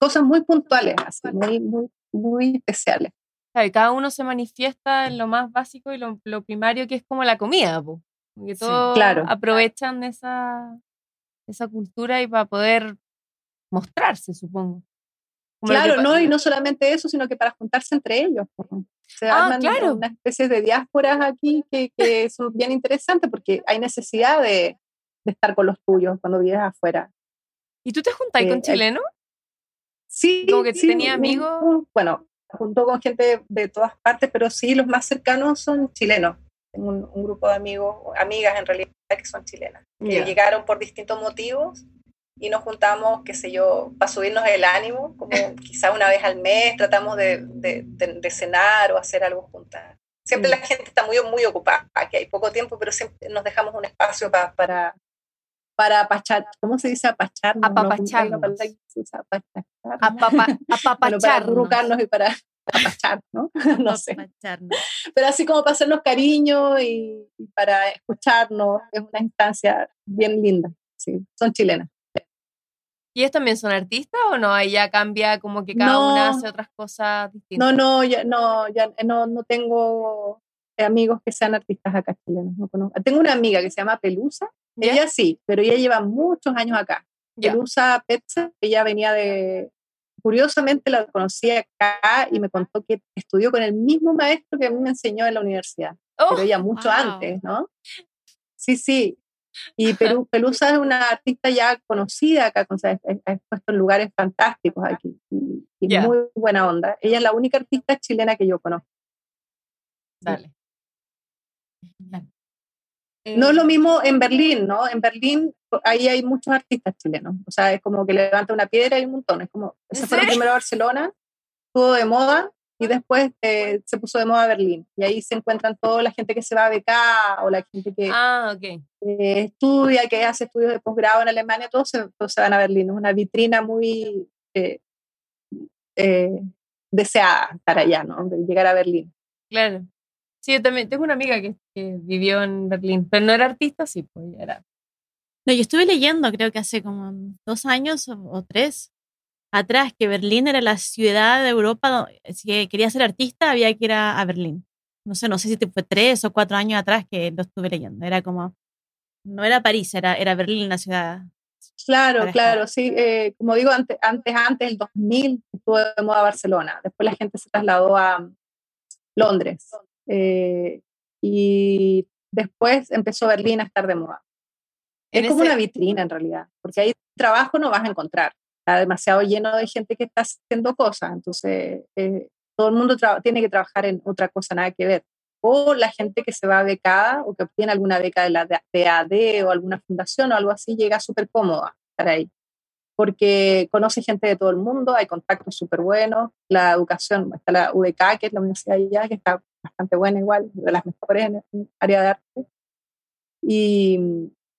Cosas muy puntuales, así, muy, muy, muy especiales. Claro, cada uno se manifiesta en lo más básico y lo, lo primario que es como la comida, po. Porque Sí. todos Claro. aprovechan esa, esa cultura y para poder mostrarse, supongo. Como que Claro, no, y no solamente eso, sino que para juntarse entre ellos. Se Ah, arman claro. unas especies de diásporas aquí que, que son bien interesantes porque hay necesidad de, de estar con los tuyos cuando vives afuera. ¿Y tú te juntas Eh, con chilenos? Sí, Como que sí, tenía amigos. bueno, junto con gente de, todas partes, pero sí, los más cercanos son chilenos. Tengo un, un grupo de amigos, amigas en realidad, que son chilenas. Que llegaron por distintos motivos y nos juntamos, qué sé yo, para subirnos el ánimo, como quizá una vez al mes tratamos de, de- de- de cenar o hacer algo juntas. Siempre Mm. la gente está muy, muy ocupada, que hay poco tiempo, pero siempre nos dejamos un espacio pa- para para apachar, ¿cómo se dice apacharnos? No, hay una palabra que se usa, apachar. Apapa, Bueno, para apapacharnos. y para apachar, ¿no? no sé. Apapacharnos. Pero así como para hacernos cariño y, y para escucharnos, es una instancia bien linda. Sí, son chilenas. ¿Y ellos también son artistas o no? Ahí ya cambia como que cada No. una hace otras cosas distintas. No, no, ya, no, ya no, no tengo amigos que sean artistas acá chilenos. No conozco. Tengo una amiga que se llama Pelusa. ¿Ya? Ella sí, pero ella lleva muchos años acá. Ya. Pelusa Petza, ella venía de... Curiosamente la conocí acá y me contó que estudió con el mismo maestro que a mí me enseñó en la universidad. Oh, pero ella mucho wow. antes, ¿no? Sí, sí. Y Perú, Pelusa es una artista ya conocida acá, o sea, ha expuesto en lugares fantásticos aquí y, muy buena onda. Ella es la única artista chilena que yo conozco. dale. No es lo Eh, mismo en Berlín, ¿no? En Berlín ahí hay muchos artistas chilenos, o sea, es como que levanta una piedra y un montón, es como, ¿En se fueron serio? primero Barcelona, estuvo de moda y después eh, se puso de moda Berlín y ahí se encuentran toda la gente que se va a becar o la gente que Ah, eh, estudia, que hace estudios de posgrado en Alemania, todos se, todos se van a Berlín. Es una vitrina muy eh, deseada estar allá, ¿no? De llegar a Berlín. Claro. Sí, yo también tengo una amiga que, que vivió en Berlín, pero no era artista, sí, pues era. No, yo estuve leyendo, creo que hace como dos años o, o tres atrás, que Berlín era la ciudad de Europa, do- si quería ser artista había que ir a, a Berlín. No sé, no sé si fue tres o cuatro años atrás que lo estuve leyendo. Era como, no era París, era, era Berlín la ciudad. Claro, claro, sí. eh, como digo, antes, antes, antes, el 2000, estuvo de moda Barcelona. Después la gente se trasladó a Londres. Eh, y después empezó Berlín a estar de moda. Es como ese- una vitrina en realidad, porque ahí trabajo no vas a encontrar. Está demasiado lleno de gente que está haciendo cosas, entonces eh, todo el mundo tiene que trabajar en otra cosa, nada que ver. O la gente que se va becada o que obtiene alguna beca de la DAD o alguna fundación o algo así, llega súper cómoda estar ahí. Porque conoce gente de todo el mundo, hay contactos súper buenos, la educación, está la UDK, que es la universidad allá, que está bastante buena igual, de las mejores en el área de arte. Y,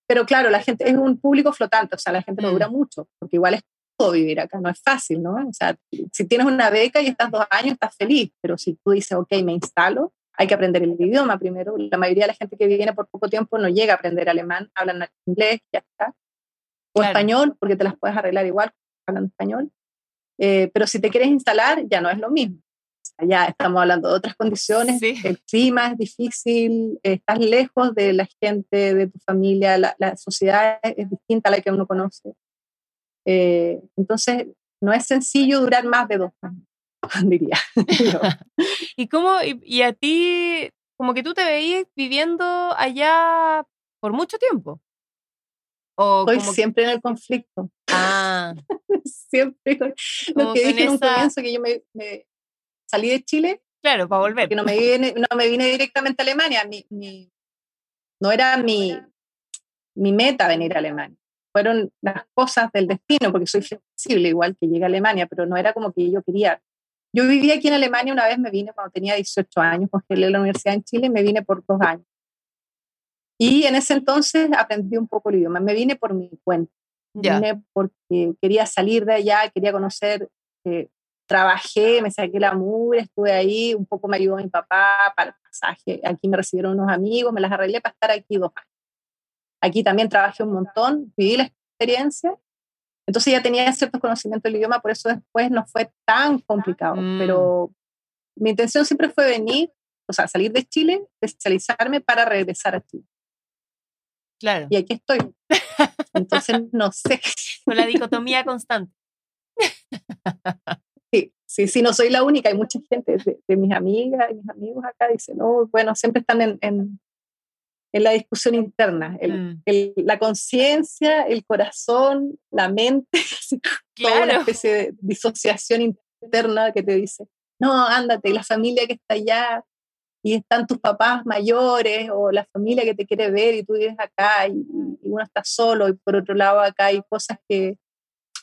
pero claro, la gente es un público flotante, o sea, la gente no Mm. dura mucho, porque igual es todo vivir acá, no es fácil, ¿no? O sea, si tienes una beca y estás dos años, estás feliz, pero si tú dices, ok, me instalo, hay que aprender el idioma primero. La mayoría de la gente que viene por poco tiempo no llega a aprender alemán, hablan inglés, ya está. O Claro. español, porque te las puedes arreglar igual hablando español. Eh, pero si te quieres instalar, ya no es lo mismo. Ya estamos hablando de otras condiciones, Sí. el clima es difícil, estás lejos de la gente, de tu familia, la, la sociedad es, distinta a la que uno conoce. Eh, entonces, no es sencillo durar más de dos años, diría. ¿Y cómo, y, y a ti, como que tú te veías viviendo allá por mucho tiempo? O Estoy como que- siempre en el conflicto. Ah, siempre. Lo que dije en un esa- comienzo, que yo me, me salí de Chile claro, para volver. porque no me vine, no me vine directamente a Alemania. Mi, mi- no era mi, mi meta venir a Alemania. Fueron las cosas del destino, porque soy flexible igual que llegué a Alemania, pero no era como que yo quería. Yo viví aquí en Alemania una vez, me vine cuando tenía 18 años, congelé la universidad en Chile y me vine por dos años. Y en ese entonces aprendí un poco el idioma. Me vine por mi cuenta. Ya. Vine porque quería salir de allá, quería conocer, eh, trabajé, me saqué la mugre, estuve ahí, un poco me ayudó mi papá para el pasaje. Aquí me recibieron unos amigos, me las arreglé para estar aquí dos años. Aquí también trabajé un montón, viví la experiencia. Entonces ya tenía ciertos conocimientos del idioma, por eso después no fue tan complicado. Mm. Pero mi intención siempre fue venir, o sea, salir de Chile, especializarme para regresar a Chile. Claro. Y aquí estoy. Entonces, no sé. Con la dicotomía constante. Sí, sí, sí, no soy la única. Hay mucha gente de, de mis amigas y mis amigos acá dicen, no, bueno, siempre están en, en, en la discusión interna. El, Mm, el- la conciencia, el corazón, la mente, así, toda una Claro. especie de disociación interna que te dice, no, ándate, la familia que está allá, y están tus papás mayores, o la familia que te quiere ver y tú vives acá, y, y uno está solo, y por otro lado acá hay cosas que,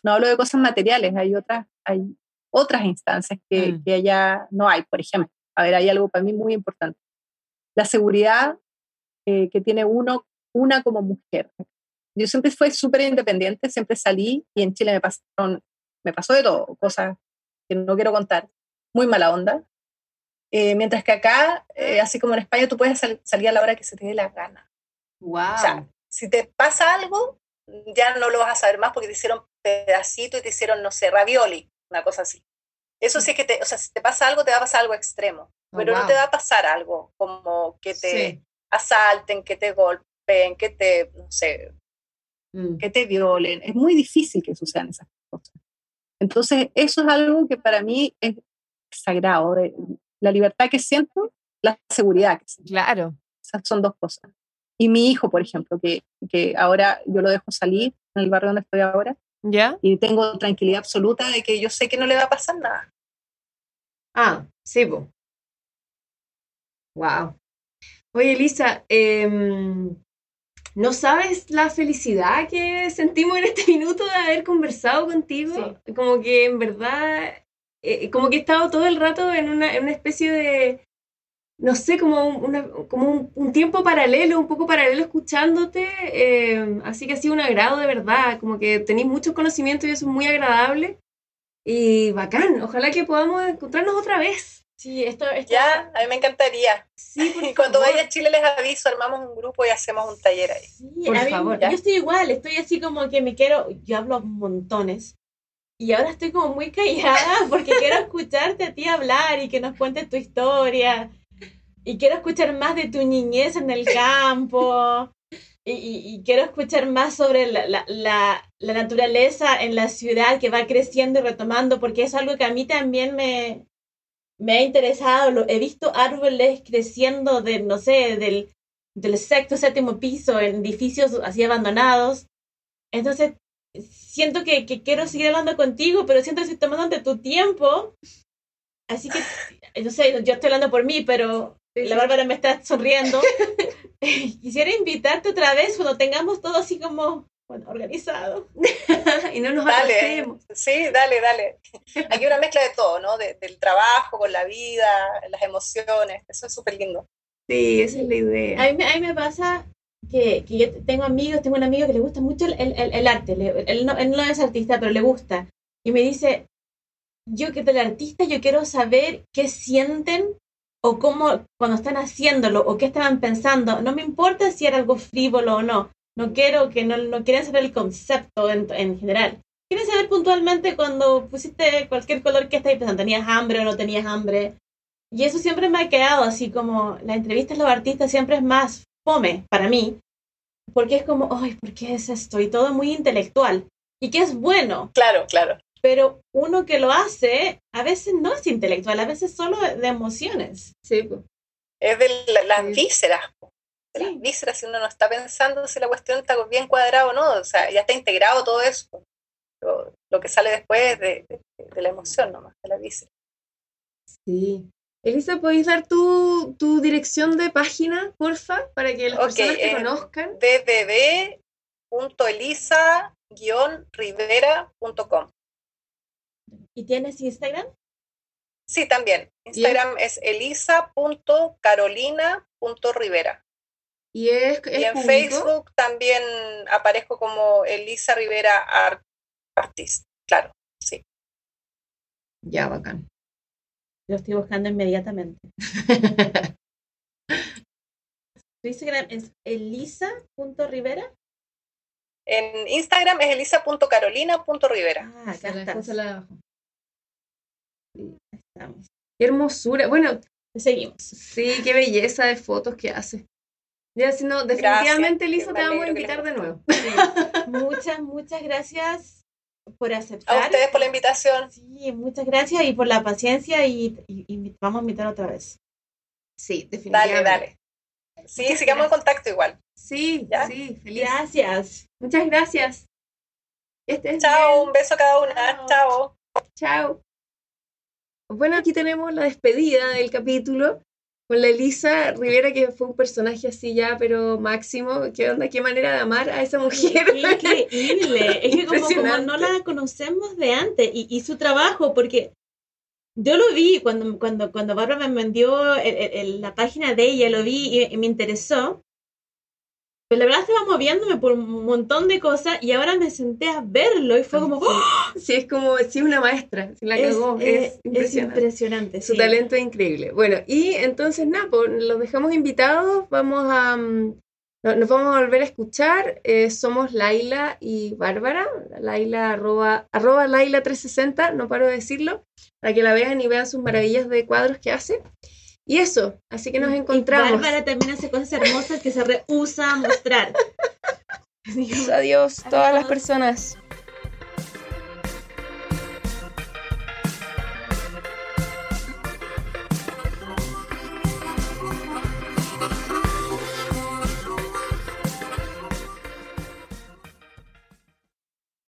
no hablo de cosas materiales, hay otras, hay otras instancias que, Mm. que allá no hay, por ejemplo. A ver, hay algo para mí muy importante. La seguridad eh, que tiene uno, una como mujer. Yo siempre fui súper independiente, siempre salí y en Chile me pasaron, me pasó de todo, cosas que no quiero contar, muy mala onda. Eh, mientras que acá, eh, así como en España, tú puedes sal- salir a la hora que se te dé la gana. Wow. O sea, si te pasa algo, ya no lo vas a saber más porque te hicieron pedacito y te hicieron, no sé, ravioli, una cosa así. Eso sí que te, o sea, si te pasa algo, te va a pasar algo extremo, Oh, pero no wow. te va a pasar algo como que te Sí. asalten, que te golpeen, que te, no sé, Mm. que te violen. Es muy difícil que sucedan esas cosas. Entonces, eso es algo que para mí es sagrado, de la libertad que siento, la seguridad que siento. Claro. Esas son dos cosas. Y mi hijo, por ejemplo, que, que ahora yo lo dejo salir en el barrio donde estoy ahora ¿Ya? y tengo tranquilidad absoluta de que yo sé que no le va a pasar nada. Ah, sí, po. Wow. Oye, Elisa, em, ¿no sabes la felicidad que sentimos en este minuto de haber conversado contigo? Como que en verdad, eh, como que he estado todo el rato en una, en una especie de, no sé, como, un, una- como un, un tiempo paralelo, un poco paralelo escuchándote. em, así que ha sido un agrado de verdad, como que tenéis muchos conocimientos y eso es muy agradable. Y bacán, ojalá que podamos encontrarnos otra vez. Sí, esto, esto Ya, a mí me encantaría. Sí, por Y cuando favor. vaya a Chile les aviso, armamos un grupo y hacemos un taller ahí. Sí, Por a mí- favor. yo estoy igual, estoy así como que me quiero, yo hablo montones. Y ahora estoy como muy callada porque quiero escucharte a ti hablar y que nos cuentes tu historia. Y quiero escuchar más de tu niñez en el campo. Y, y- y quiero escuchar más sobre la, la, la, la naturaleza en la ciudad que va creciendo y retomando, porque es algo que a mí también me, me ha interesado. Lo, he visto árboles creciendo de, no sé, del, del sexto, séptimo piso en edificios así abandonados. Entonces, siento que, que quiero seguir hablando contigo, pero siento que estoy tomándote tu tiempo. Así que, no sé, yo estoy hablando por mí, pero la Bárbara me está sonriendo. Quisiera invitarte otra vez cuando tengamos todo así como bueno, organizado. y no nos Dale, sí, dale, dale. Aquí una mezcla de todo, ¿no? De- del trabajo, con la vida, las emociones. Eso es súper lindo. Sí, esa es la idea. A mí, me- a mí me pasa que, que yo tengo amigos, tengo un amigo que le gusta mucho el, el- el arte. le- él, no, él no es artista, pero le gusta. Y me dice, yo que del artista, yo quiero saber qué sienten o cómo cuando están haciéndolo o qué estaban pensando. No me importa si era algo frívolo o no. No quiero que no, no quieren saber el concepto en, en general. Quieren saber puntualmente cuando pusiste cualquier color que estáis pensando. ¿Tenías hambre o no tenías hambre? Y eso siempre me ha quedado así como la entrevista a los artistas siempre es más fome para mí, porque es como, ay, ¿por qué es esto? Y todo muy intelectual. Y que es bueno, Claro, claro. Pero uno que lo hace a veces no es intelectual, a veces solo de emociones. Sí. Es de la- las Sí. vísceras. las vísceras, si uno no está pensando si la cuestión está bien cuadrada o no. O sea, ya está integrado todo eso. Lo, lo que sale después es de, de- de la emoción nomás, de la víscera. Sí. Elisa, ¿podéis dar tu, tu dirección de página, porfa? Para que las Ok, personas te eh, conozcan. www.elisa-rivera.com. ¿Y tienes Instagram? Sí, también. Instagram es elisa.carolina.rivera. ¿Y es, es Y en público? Facebook también aparezco como Elisa Rivera Art Artist. Claro, sí. Ya, bacán. Lo estoy buscando inmediatamente. Tu Instagram es elisa.rivera. En Instagram es elisa.carolina.rivera. Ah, acá estás. Estamos. Qué hermosura. Bueno, Seguimos. sí, qué belleza de fotos que hace. Ya, si no, definitivamente, Gracias, Lisa, me te vamos a invitar de nuevo. Muchas, muchas gracias por A aceptar. ustedes por la invitación. Sí, muchas gracias y por la paciencia y, y- y vamos a invitar otra vez. Sí, Dale, definitivamente. dale. Sí, sigamos en contacto igual. Sí, ¿Ya? sí, feliz. Gracias. Muchas gracias. Estés Chao, bien. un beso a cada una. Chao. Chao. Bueno, aquí tenemos la despedida del capítulo con la Elisa Rivera, que fue un personaje así ya, pero máximo. ¿Qué onda? ¿Qué manera de amar a esa mujer? Increíble. Es que como, como no la conocemos de antes y, y su trabajo, porque yo lo vi cuando, cuando, cuando Bárbara me vendió el- el- el- la página de ella, lo vi y, y me interesó. Pero la verdad estaba moviéndome por un montón de cosas y ahora me senté a verlo y fue como... ¡oh! Sí, es como, sí, una maestra. Se la Es, cagó. Es, es- es impresionante. Su sí. talento es increíble. Bueno, y entonces nada, pues, los dejamos invitados. Vamos a. mm, no- Nos vamos a volver a escuchar. Eh, somos Laila y Bárbara. Laila arroba, arroba Laila 360, no paro de decirlo, para que la vean y vean sus maravillas de cuadros que hace. Y eso, así que nos Y encontramos. Bárbara también hace cosas hermosas que se rehúsa a mostrar. Adiós, todas las personas.